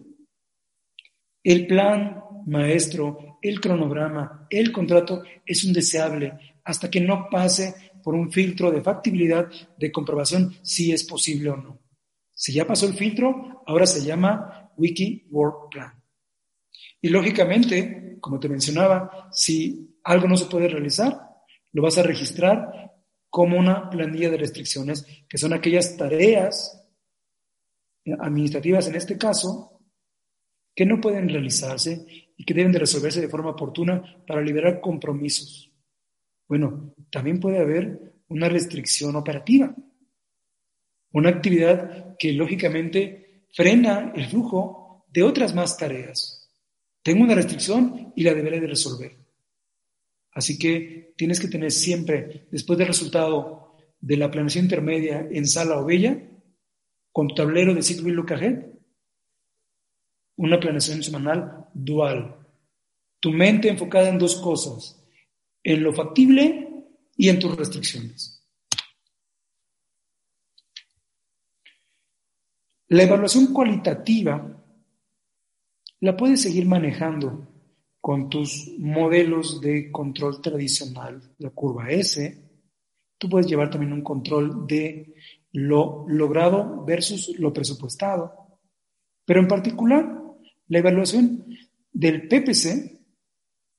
S1: El plan maestro, el cronograma, el contrato es un deseable hasta que no pase por un filtro de factibilidad de comprobación si es posible o no. Si ya pasó el filtro, ahora se llama Wiki Work Plan. Y lógicamente, como te mencionaba, si algo no se puede realizar, lo vas a registrar como una planilla de restricciones, que son aquellas tareas administrativas en este caso, que no pueden realizarse y que deben de resolverse de forma oportuna para liberar compromisos. Bueno, también puede haber una restricción operativa, una actividad que lógicamente frena el flujo de otras más tareas. Tengo una restricción y la deberé de resolver. Así que tienes que tener siempre, después del resultado de la planeación intermedia en sala o bella, con tu tablero de ciclo y una planeación semanal dual. Tu mente enfocada en dos cosas, en lo factible y en tus restricciones. La evaluación cualitativa la puedes seguir manejando con tus modelos de control tradicional, la curva S. Tú puedes llevar también un control de lo logrado versus lo presupuestado. Pero en particular, la evaluación del PPC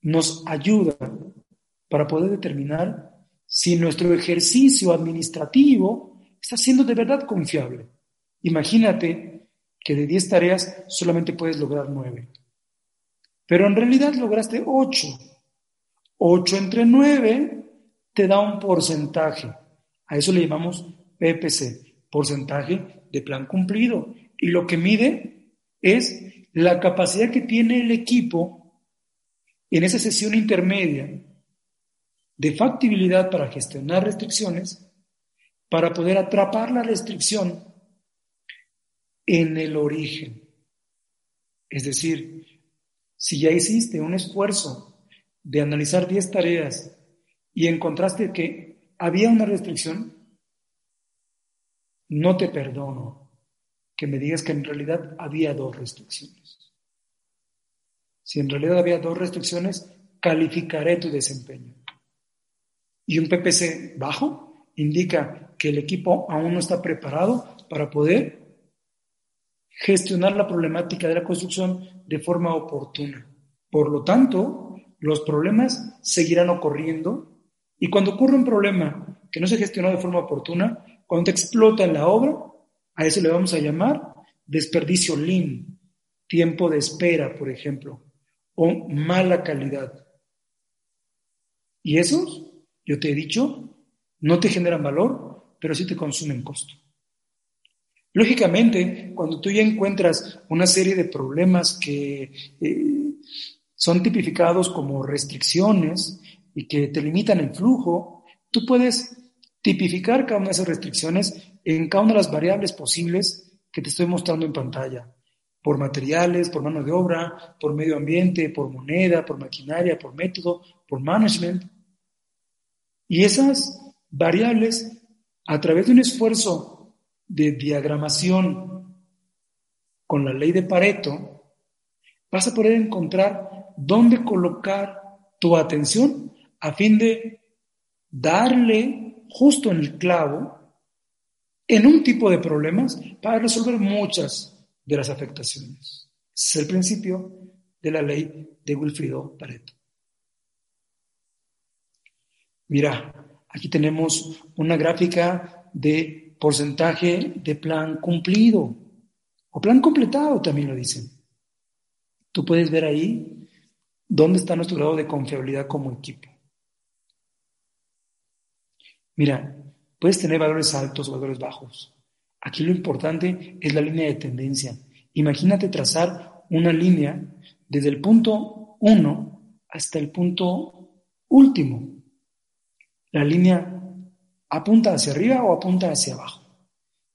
S1: nos ayuda para poder determinar si nuestro ejercicio administrativo está siendo de verdad confiable. Imagínate que de 10 tareas solamente puedes lograr 9. Pero en realidad lograste 8. 8 entre 9 te da un porcentaje. A eso le llamamos PPC, porcentaje de plan cumplido. Y lo que mide es la capacidad que tiene el equipo en esa sesión intermedia de factibilidad para gestionar restricciones, para poder atrapar la restricción en el origen. Es decir, si ya hiciste un esfuerzo de analizar 10 tareas y encontraste que había una restricción, no te perdono que me digas que en realidad había dos restricciones. Si en realidad había dos restricciones, calificaré tu desempeño. Y un PPC bajo indica que el equipo aún no está preparado para poder gestionar la problemática de la construcción de forma oportuna. Por lo tanto, los problemas seguirán ocurriendo y cuando ocurre un problema que no se gestionó de forma oportuna, cuando explota en la obra, a eso le vamos a llamar desperdicio lean, tiempo de espera, por ejemplo, o mala calidad. Y esos, yo te he dicho, no te generan valor, pero sí te consumen costo. Lógicamente, cuando tú ya encuentras una serie de problemas que eh, son tipificados como restricciones y que te limitan el flujo, tú puedes tipificar cada una de esas restricciones en cada una de las variables posibles que te estoy mostrando en pantalla, por materiales, por mano de obra, por medio ambiente, por moneda, por maquinaria, por método, por management. Y esas variables, a través de un esfuerzo de diagramación con la ley de Pareto, vas a poder encontrar dónde colocar tu atención a fin de darle justo en el clavo en un tipo de problemas para resolver muchas de las afectaciones. es el principio de la ley de Wilfrido Pareto. Mira, aquí tenemos una gráfica de porcentaje de plan cumplido o plan completado también lo dicen. Tú puedes ver ahí dónde está nuestro grado de confiabilidad como equipo. Mira, puedes tener valores altos o valores bajos. Aquí lo importante es la línea de tendencia. Imagínate trazar una línea desde el punto 1 hasta el punto último. La línea ¿Apunta hacia arriba o apunta hacia abajo?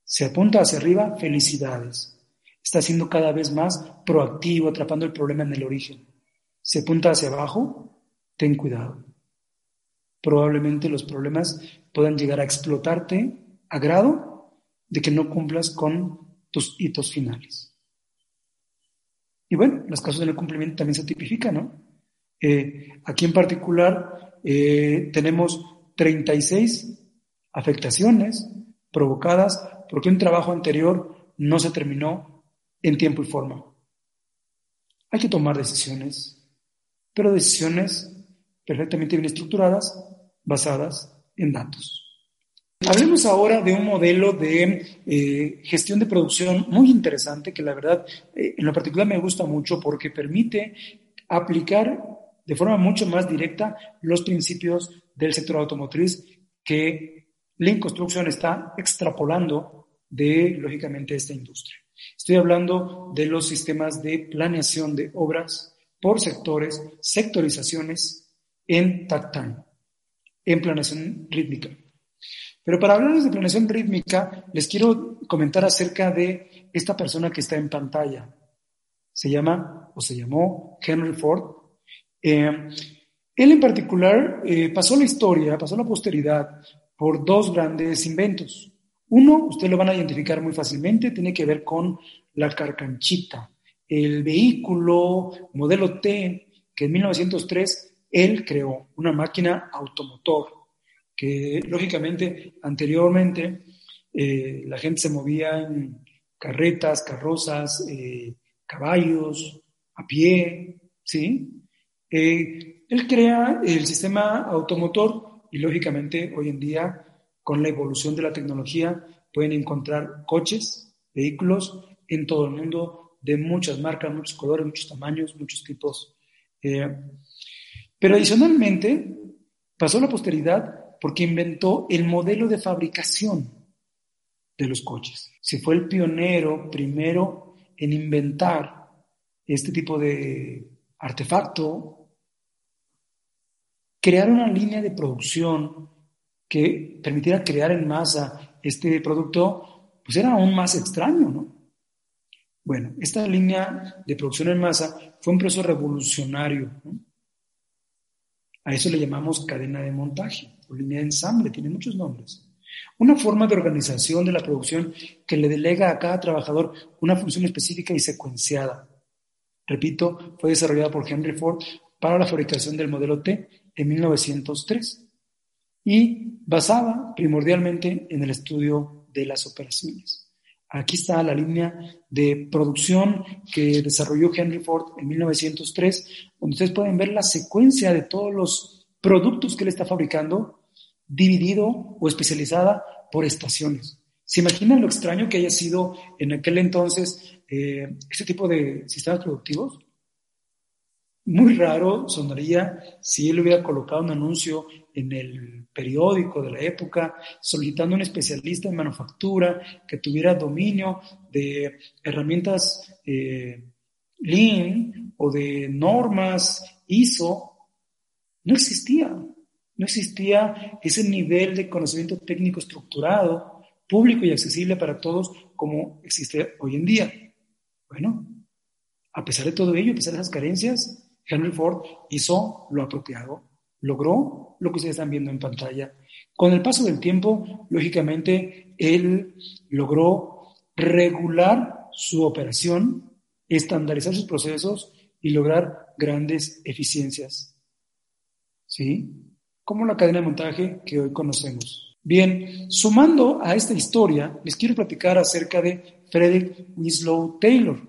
S1: Si apunta hacia arriba, felicidades. Está siendo cada vez más proactivo, atrapando el problema en el origen. Si apunta hacia abajo, ten cuidado. Probablemente los problemas puedan llegar a explotarte a grado de que no cumplas con tus hitos finales. Y bueno, las causas del cumplimiento también se tipifican, ¿no? Eh, aquí en particular eh, tenemos 36 afectaciones provocadas porque un trabajo anterior no se terminó en tiempo y forma. Hay que tomar decisiones, pero decisiones perfectamente bien estructuradas, basadas en datos. Hablemos ahora de un modelo de eh, gestión de producción muy interesante que la verdad eh, en lo particular me gusta mucho porque permite aplicar de forma mucho más directa los principios del sector automotriz que Lean Construction está extrapolando de, lógicamente, esta industria. Estoy hablando de los sistemas de planeación de obras por sectores, sectorizaciones en time, en planeación rítmica. Pero para hablarles de planeación rítmica, les quiero comentar acerca de esta persona que está en pantalla. Se llama, o se llamó, Henry Ford. Eh, él en particular eh, pasó la historia, pasó la posteridad por dos grandes inventos. Uno, ustedes lo van a identificar muy fácilmente, tiene que ver con la carcanchita, el vehículo modelo T que en 1903 él creó, una máquina automotor, que lógicamente anteriormente eh, la gente se movía en carretas, carrozas, eh, caballos, a pie, ¿sí? Eh, él crea el sistema automotor y lógicamente hoy en día con la evolución de la tecnología pueden encontrar coches, vehículos en todo el mundo de muchas marcas, muchos colores, muchos tamaños, muchos tipos. Eh, pero adicionalmente pasó la posteridad porque inventó el modelo de fabricación de los coches. Se fue el pionero primero en inventar este tipo de artefacto, crear una línea de producción que permitiera crear en masa este producto, pues era aún más extraño, ¿no? Bueno, esta línea de producción en masa fue un proceso revolucionario. A eso le llamamos cadena de montaje o línea de ensamble, tiene muchos nombres. Una forma de organización de la producción que le delega a cada trabajador una función específica y secuenciada. Repito, fue desarrollada por Henry Ford para la fabricación del modelo T en 1903 y basada primordialmente en el estudio de las operaciones. Aquí está la línea de producción que desarrolló Henry Ford en 1903, donde ustedes pueden ver la secuencia de todos los productos que él está fabricando, dividido o especializada por estaciones. ¿Se imaginan lo extraño que haya sido en aquel entonces eh, este tipo de sistemas productivos? Muy raro sonaría si él hubiera colocado un anuncio en el periódico de la época solicitando un especialista en manufactura que tuviera dominio de herramientas eh, Lean o de normas ISO. No existía, no existía ese nivel de conocimiento técnico estructurado, público y accesible para todos como existe hoy en día. Bueno, a pesar de todo ello, a pesar de esas carencias, Henry Ford hizo lo apropiado, logró lo que ustedes están viendo en pantalla. Con el paso del tiempo, lógicamente, él logró regular su operación, estandarizar sus procesos y lograr grandes eficiencias. ¿Sí? Como la cadena de montaje que hoy conocemos. Bien, sumando a esta historia, les quiero platicar acerca de Frederick Winslow Taylor.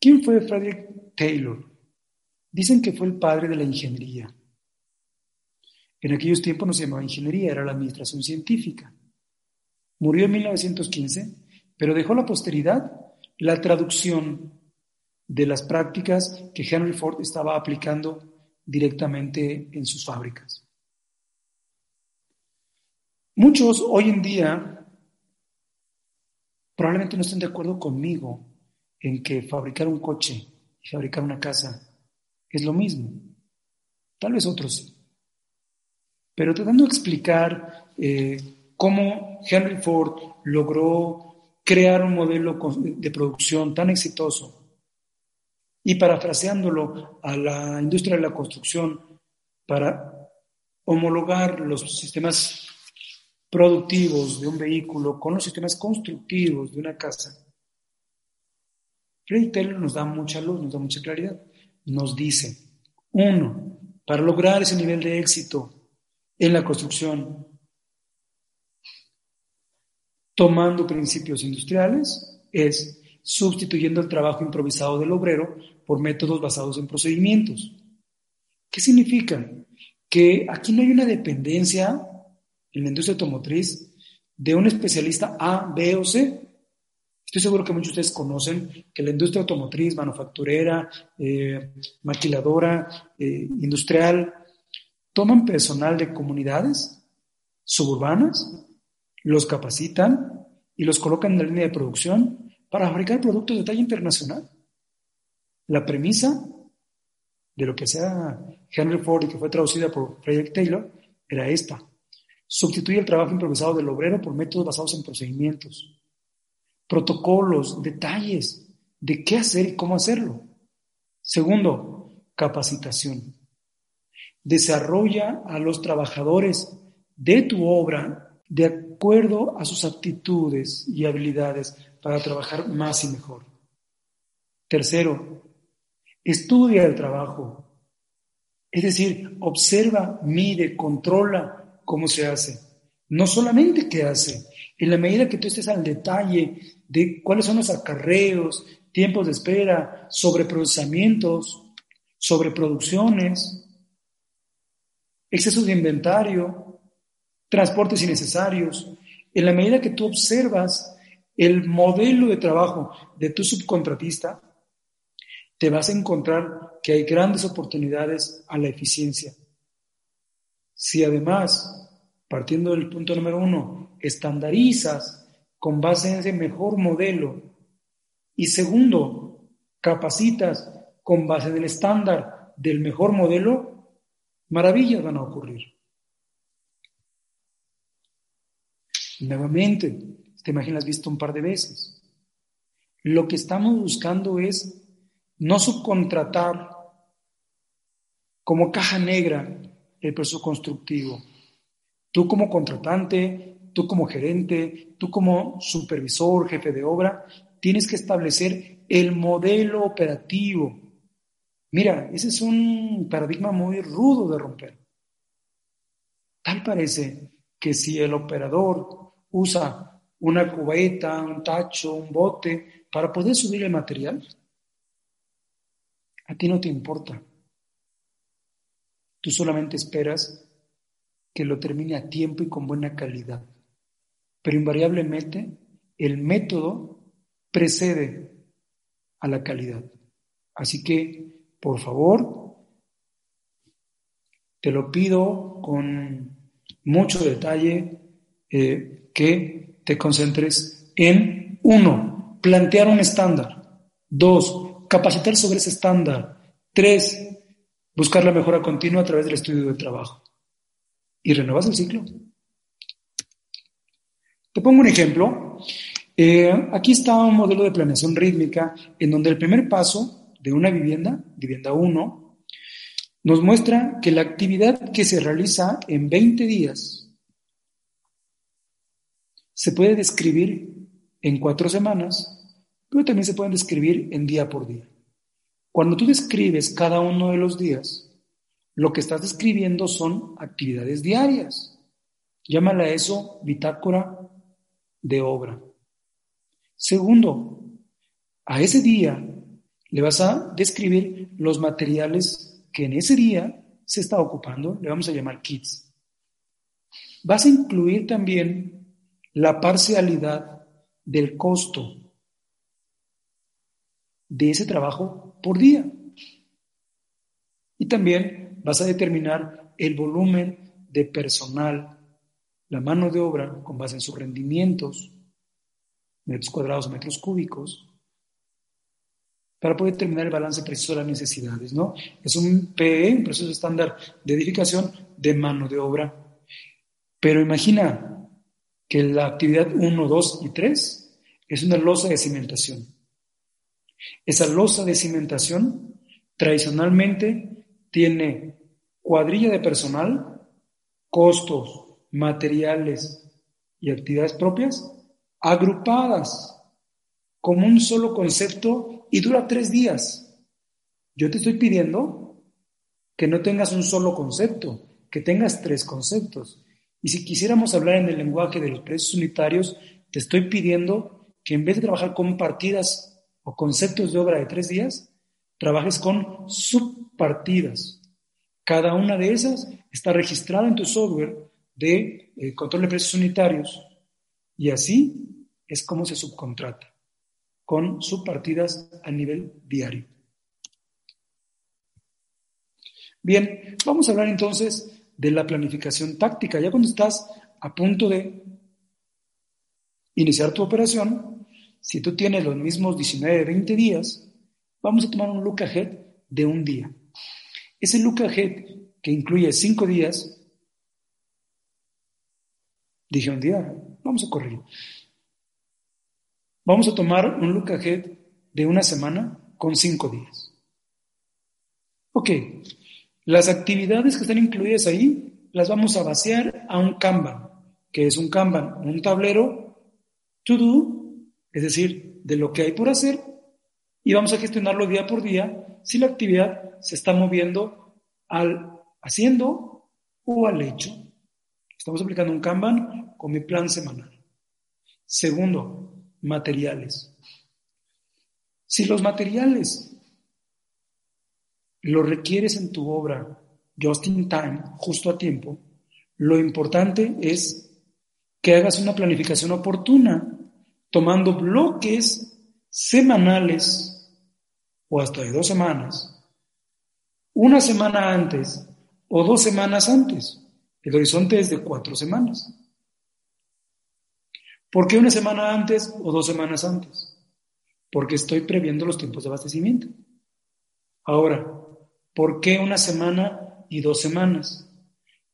S1: ¿Quién fue Frederick Taylor? Dicen que fue el padre de la ingeniería. En aquellos tiempos no se llamaba ingeniería, era la administración científica. Murió en 1915, pero dejó a la posteridad la traducción de las prácticas que Henry Ford estaba aplicando directamente en sus fábricas. Muchos hoy en día probablemente no estén de acuerdo conmigo en que fabricar un coche y fabricar una casa es lo mismo. Tal vez otros sí. Pero tratando de explicar eh, cómo Henry Ford logró crear un modelo de producción tan exitoso y parafraseándolo a la industria de la construcción para homologar los sistemas productivos de un vehículo con los sistemas constructivos de una casa. Freddy Taylor nos da mucha luz, nos da mucha claridad nos dice, uno, para lograr ese nivel de éxito en la construcción, tomando principios industriales, es sustituyendo el trabajo improvisado del obrero por métodos basados en procedimientos. ¿Qué significa? Que aquí no hay una dependencia en la industria automotriz de un especialista A, B o C. Estoy seguro que muchos de ustedes conocen que la industria automotriz, manufacturera, eh, maquiladora, eh, industrial, toman personal de comunidades suburbanas, los capacitan y los colocan en la línea de producción para fabricar productos de talla internacional. La premisa de lo que sea Henry Ford y que fue traducida por Frederick Taylor era esta. Sustituye el trabajo improvisado del obrero por métodos basados en procedimientos, protocolos, detalles de qué hacer y cómo hacerlo. Segundo, capacitación. Desarrolla a los trabajadores de tu obra de acuerdo a sus aptitudes y habilidades para trabajar más y mejor. Tercero, estudia el trabajo. Es decir, observa, mide, controla cómo se hace. No solamente qué hace, en la medida que tú estés al detalle de cuáles son los acarreos, tiempos de espera, sobreprocesamientos, sobreproducciones, excesos de inventario, transportes innecesarios, en la medida que tú observas el modelo de trabajo de tu subcontratista, te vas a encontrar que hay grandes oportunidades a la eficiencia. Si además, partiendo del punto número uno, estandarizas con base en ese mejor modelo y segundo, capacitas con base en el estándar del mejor modelo, maravillas van a ocurrir. Nuevamente, te imaginas visto un par de veces. Lo que estamos buscando es no subcontratar como caja negra el proceso constructivo. Tú como contratante, tú como gerente, tú como supervisor, jefe de obra, tienes que establecer el modelo operativo. Mira, ese es un paradigma muy rudo de romper. Tal parece que si el operador usa una cubeta, un tacho, un bote para poder subir el material, a ti no te importa. Tú solamente esperas que lo termine a tiempo y con buena calidad. Pero invariablemente el método precede a la calidad. Así que, por favor, te lo pido con mucho detalle eh, que te concentres en, uno, plantear un estándar. Dos, capacitar sobre ese estándar. Tres, buscar la mejora continua a través del estudio del trabajo. Y renovas el ciclo. Te pongo un ejemplo. Eh, aquí está un modelo de planeación rítmica en donde el primer paso de una vivienda, vivienda 1, nos muestra que la actividad que se realiza en 20 días se puede describir en cuatro semanas pero también se pueden describir en día por día. Cuando tú describes cada uno de los días, lo que estás describiendo son actividades diarias. Llámala eso bitácora de obra. Segundo, a ese día le vas a describir los materiales que en ese día se está ocupando, le vamos a llamar kits. Vas a incluir también la parcialidad del costo de ese trabajo por día. Y también vas a determinar el volumen de personal, la mano de obra con base en sus rendimientos, metros cuadrados metros cúbicos, para poder determinar el balance preciso de las necesidades, ¿no? Es un PE, un proceso estándar de edificación de mano de obra. Pero imagina que la actividad 1, 2 y 3 es una losa de cimentación. Esa losa de cimentación tradicionalmente tiene cuadrilla de personal, costos, materiales y actividades propias agrupadas como un solo concepto y dura tres días. Yo te estoy pidiendo que no tengas un solo concepto, que tengas tres conceptos. Y si quisiéramos hablar en el lenguaje de los precios unitarios, te estoy pidiendo que en vez de trabajar con partidas o conceptos de obra de tres días, trabajes con subpartidas. Cada una de esas está registrada en tu software de eh, control de precios unitarios y así es como se subcontrata. con subpartidas a nivel diario. Bien, vamos a hablar entonces de la planificación táctica. Ya cuando estás a punto de iniciar tu operación, si tú tienes los mismos 19, 20 días, vamos a tomar un look ahead de un día. Ese look ahead que incluye 5 días, dije un día, vamos a correr. Vamos a tomar un look ahead de una semana con 5 días. Ok, las actividades que están incluidas ahí las vamos a vaciar a un Kanban, que es un Kanban, un tablero to do, es decir, de lo que hay por hacer, y vamos a gestionarlo día por día si la actividad se está moviendo al haciendo o al hecho. Estamos aplicando un Kanban con mi plan semanal. Segundo, materiales. Si los materiales lo requieres en tu obra just in time, justo a tiempo, lo importante es que hagas una planificación oportuna, tomando bloques semanales o hasta de dos semanas, una semana antes o dos semanas antes. El horizonte es de cuatro semanas. ¿Por qué una semana antes o dos semanas antes? Porque estoy previendo los tiempos de abastecimiento. Ahora, ¿Por qué una semana y dos semanas?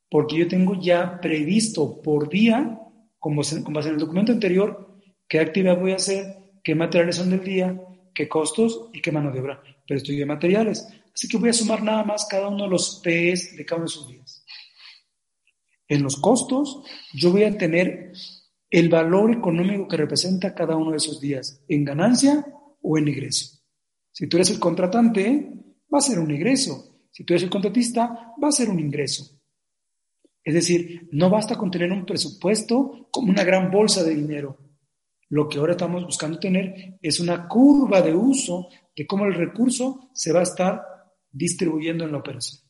S1: Porque yo tengo ya previsto por día, como, como base en el documento anterior, qué actividad voy a hacer, qué materiales son del día, qué costos y qué mano de obra. Pero estoy de materiales. Así que voy a sumar nada más cada uno de los P's de cada uno de esos días. En los costos, yo voy a tener el valor económico que representa cada uno de esos días, en ganancia o en ingreso. Si tú eres el contratante, va a ser un ingreso. Si tú eres el contratista, va a ser un ingreso. Es decir, no basta con tener un presupuesto como una gran bolsa de dinero. Lo que ahora estamos buscando tener es una curva de uso de cómo el recurso se va a estar distribuyendo en la operación.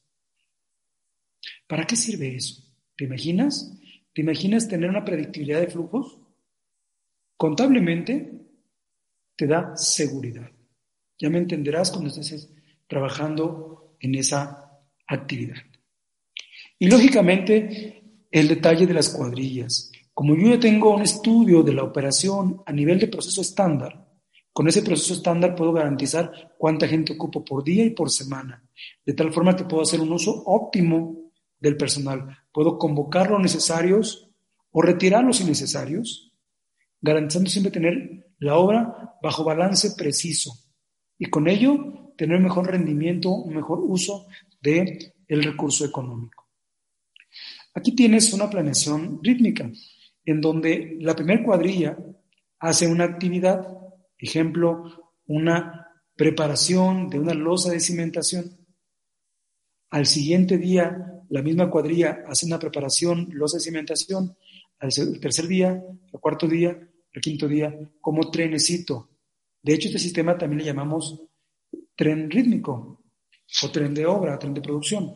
S1: ¿Para qué sirve eso? ¿Te imaginas? ¿Te imaginas tener una predictibilidad de flujos? Contablemente te da seguridad. Ya me entenderás cuando estés trabajando en esa actividad. Y lógicamente, el detalle de las cuadrillas. Como yo ya tengo un estudio de la operación a nivel de proceso estándar, con ese proceso estándar puedo garantizar cuánta gente ocupo por día y por semana, de tal forma que puedo hacer un uso óptimo del personal. Puedo convocar los necesarios o retirar los innecesarios, garantizando siempre tener la obra bajo balance preciso. Y con ello tener mejor rendimiento, un mejor uso el recurso económico. Aquí tienes una planeación rítmica, en donde la primer cuadrilla hace una actividad, ejemplo, una preparación de una losa de cimentación. Al siguiente día, la misma cuadrilla hace una preparación, losa de cimentación. Al tercer día, al cuarto día, al quinto día, como trenecito. De hecho, este sistema también le llamamos tren rítmico o tren de obra, tren de producción.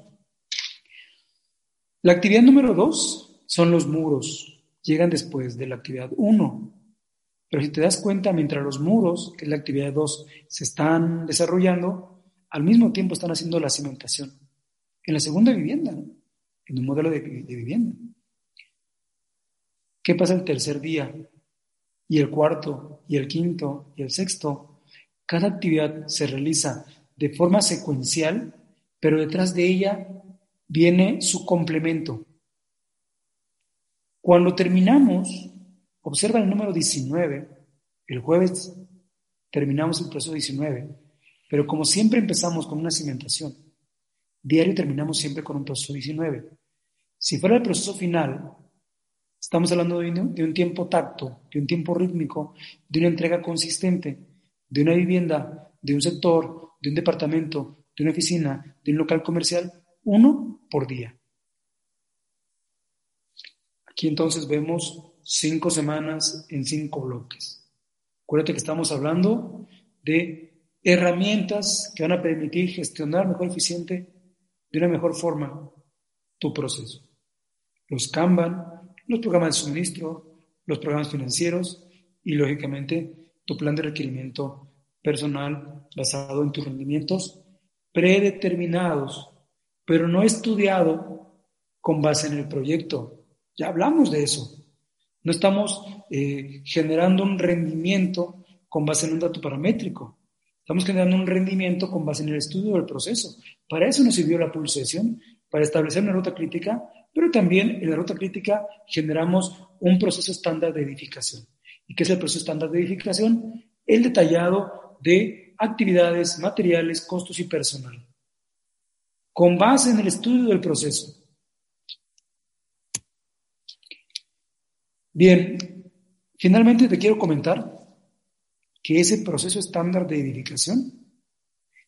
S1: La actividad número dos son los muros. Llegan después de la actividad uno. Pero si te das cuenta, mientras los muros, que es la actividad dos, se están desarrollando, al mismo tiempo están haciendo la cimentación. En la segunda vivienda, en un modelo de, de vivienda. ¿Qué pasa el tercer día? Y el cuarto, y el quinto, y el sexto, cada actividad se realiza de forma secuencial, pero detrás de ella viene su complemento. Cuando terminamos, observa el número 19, el jueves terminamos el proceso 19, pero como siempre empezamos con una cimentación, diario terminamos siempre con un proceso 19. Si fuera el proceso final, estamos hablando de un, tiempo tacto, de un tiempo rítmico, de una entrega consistente de una vivienda, de un sector, de un departamento, de una oficina, de un local comercial, uno por día. Aquí entonces vemos cinco semanas en cinco bloques. Acuérdate que estamos hablando de herramientas que van a permitir gestionar mejor eficiente, de una mejor forma, tu proceso. Los Kanban, los programas de suministro, los programas financieros y, lógicamente, tu plan de requerimiento personal basado en tus rendimientos predeterminados, pero no estudiado con base en el proyecto. Ya hablamos de eso. No estamos eh, generando un rendimiento con base en un dato paramétrico. Estamos generando un rendimiento con base en el estudio del proceso. Para eso nos sirvió la pulsación, para establecer una ruta crítica, pero también en la ruta crítica generamos un proceso estándar de edificación. ¿Y qué es el proceso estándar de edificación? El detallado de actividades, materiales, costos y personal. Con base en el estudio del proceso. Bien, finalmente te quiero comentar que ese proceso estándar de edificación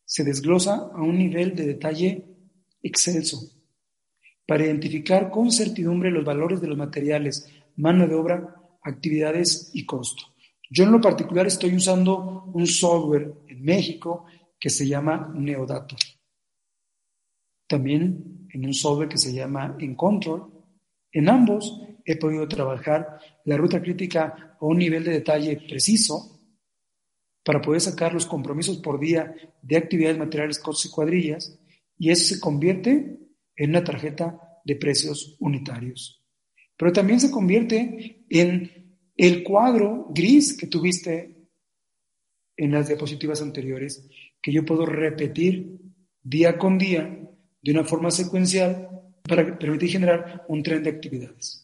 S1: se desglosa a un nivel de detalle excelso para identificar con certidumbre los valores de los materiales, mano de obra, actividades y costo. Yo en lo particular estoy usando un software en México que se llama Neodato. También en un software que se llama Encontrol. En ambos he podido trabajar la ruta crítica a un nivel de detalle preciso para poder sacar los compromisos por día de actividades materiales, costos y cuadrillas, y eso se convierte en una tarjeta de precios unitarios. Pero también se convierte en el cuadro gris que tuviste en las diapositivas anteriores, que yo puedo repetir día con día de una forma secuencial para permitir generar un tren de actividades.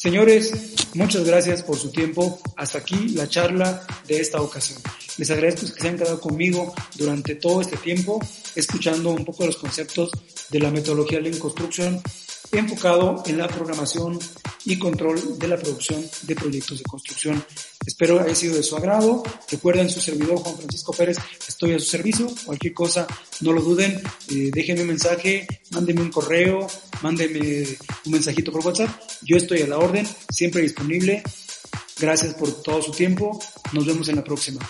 S1: Señores, muchas gracias por su tiempo. Hasta aquí la charla de esta ocasión. Les agradezco que se hayan quedado conmigo durante todo este tiempo, escuchando un poco los conceptos de la metodología Lean Construction enfocado en la programación y control de la producción de proyectos de construcción. Espero haya sido de su agrado. Recuerden su servidor Juan Francisco Pérez, estoy a su servicio. Cualquier cosa, no lo duden, eh, déjenme un mensaje, mándenme un correo, mándenme un mensajito por WhatsApp. Yo estoy a la orden, siempre disponible. Gracias por todo su tiempo. Nos vemos en la próxima.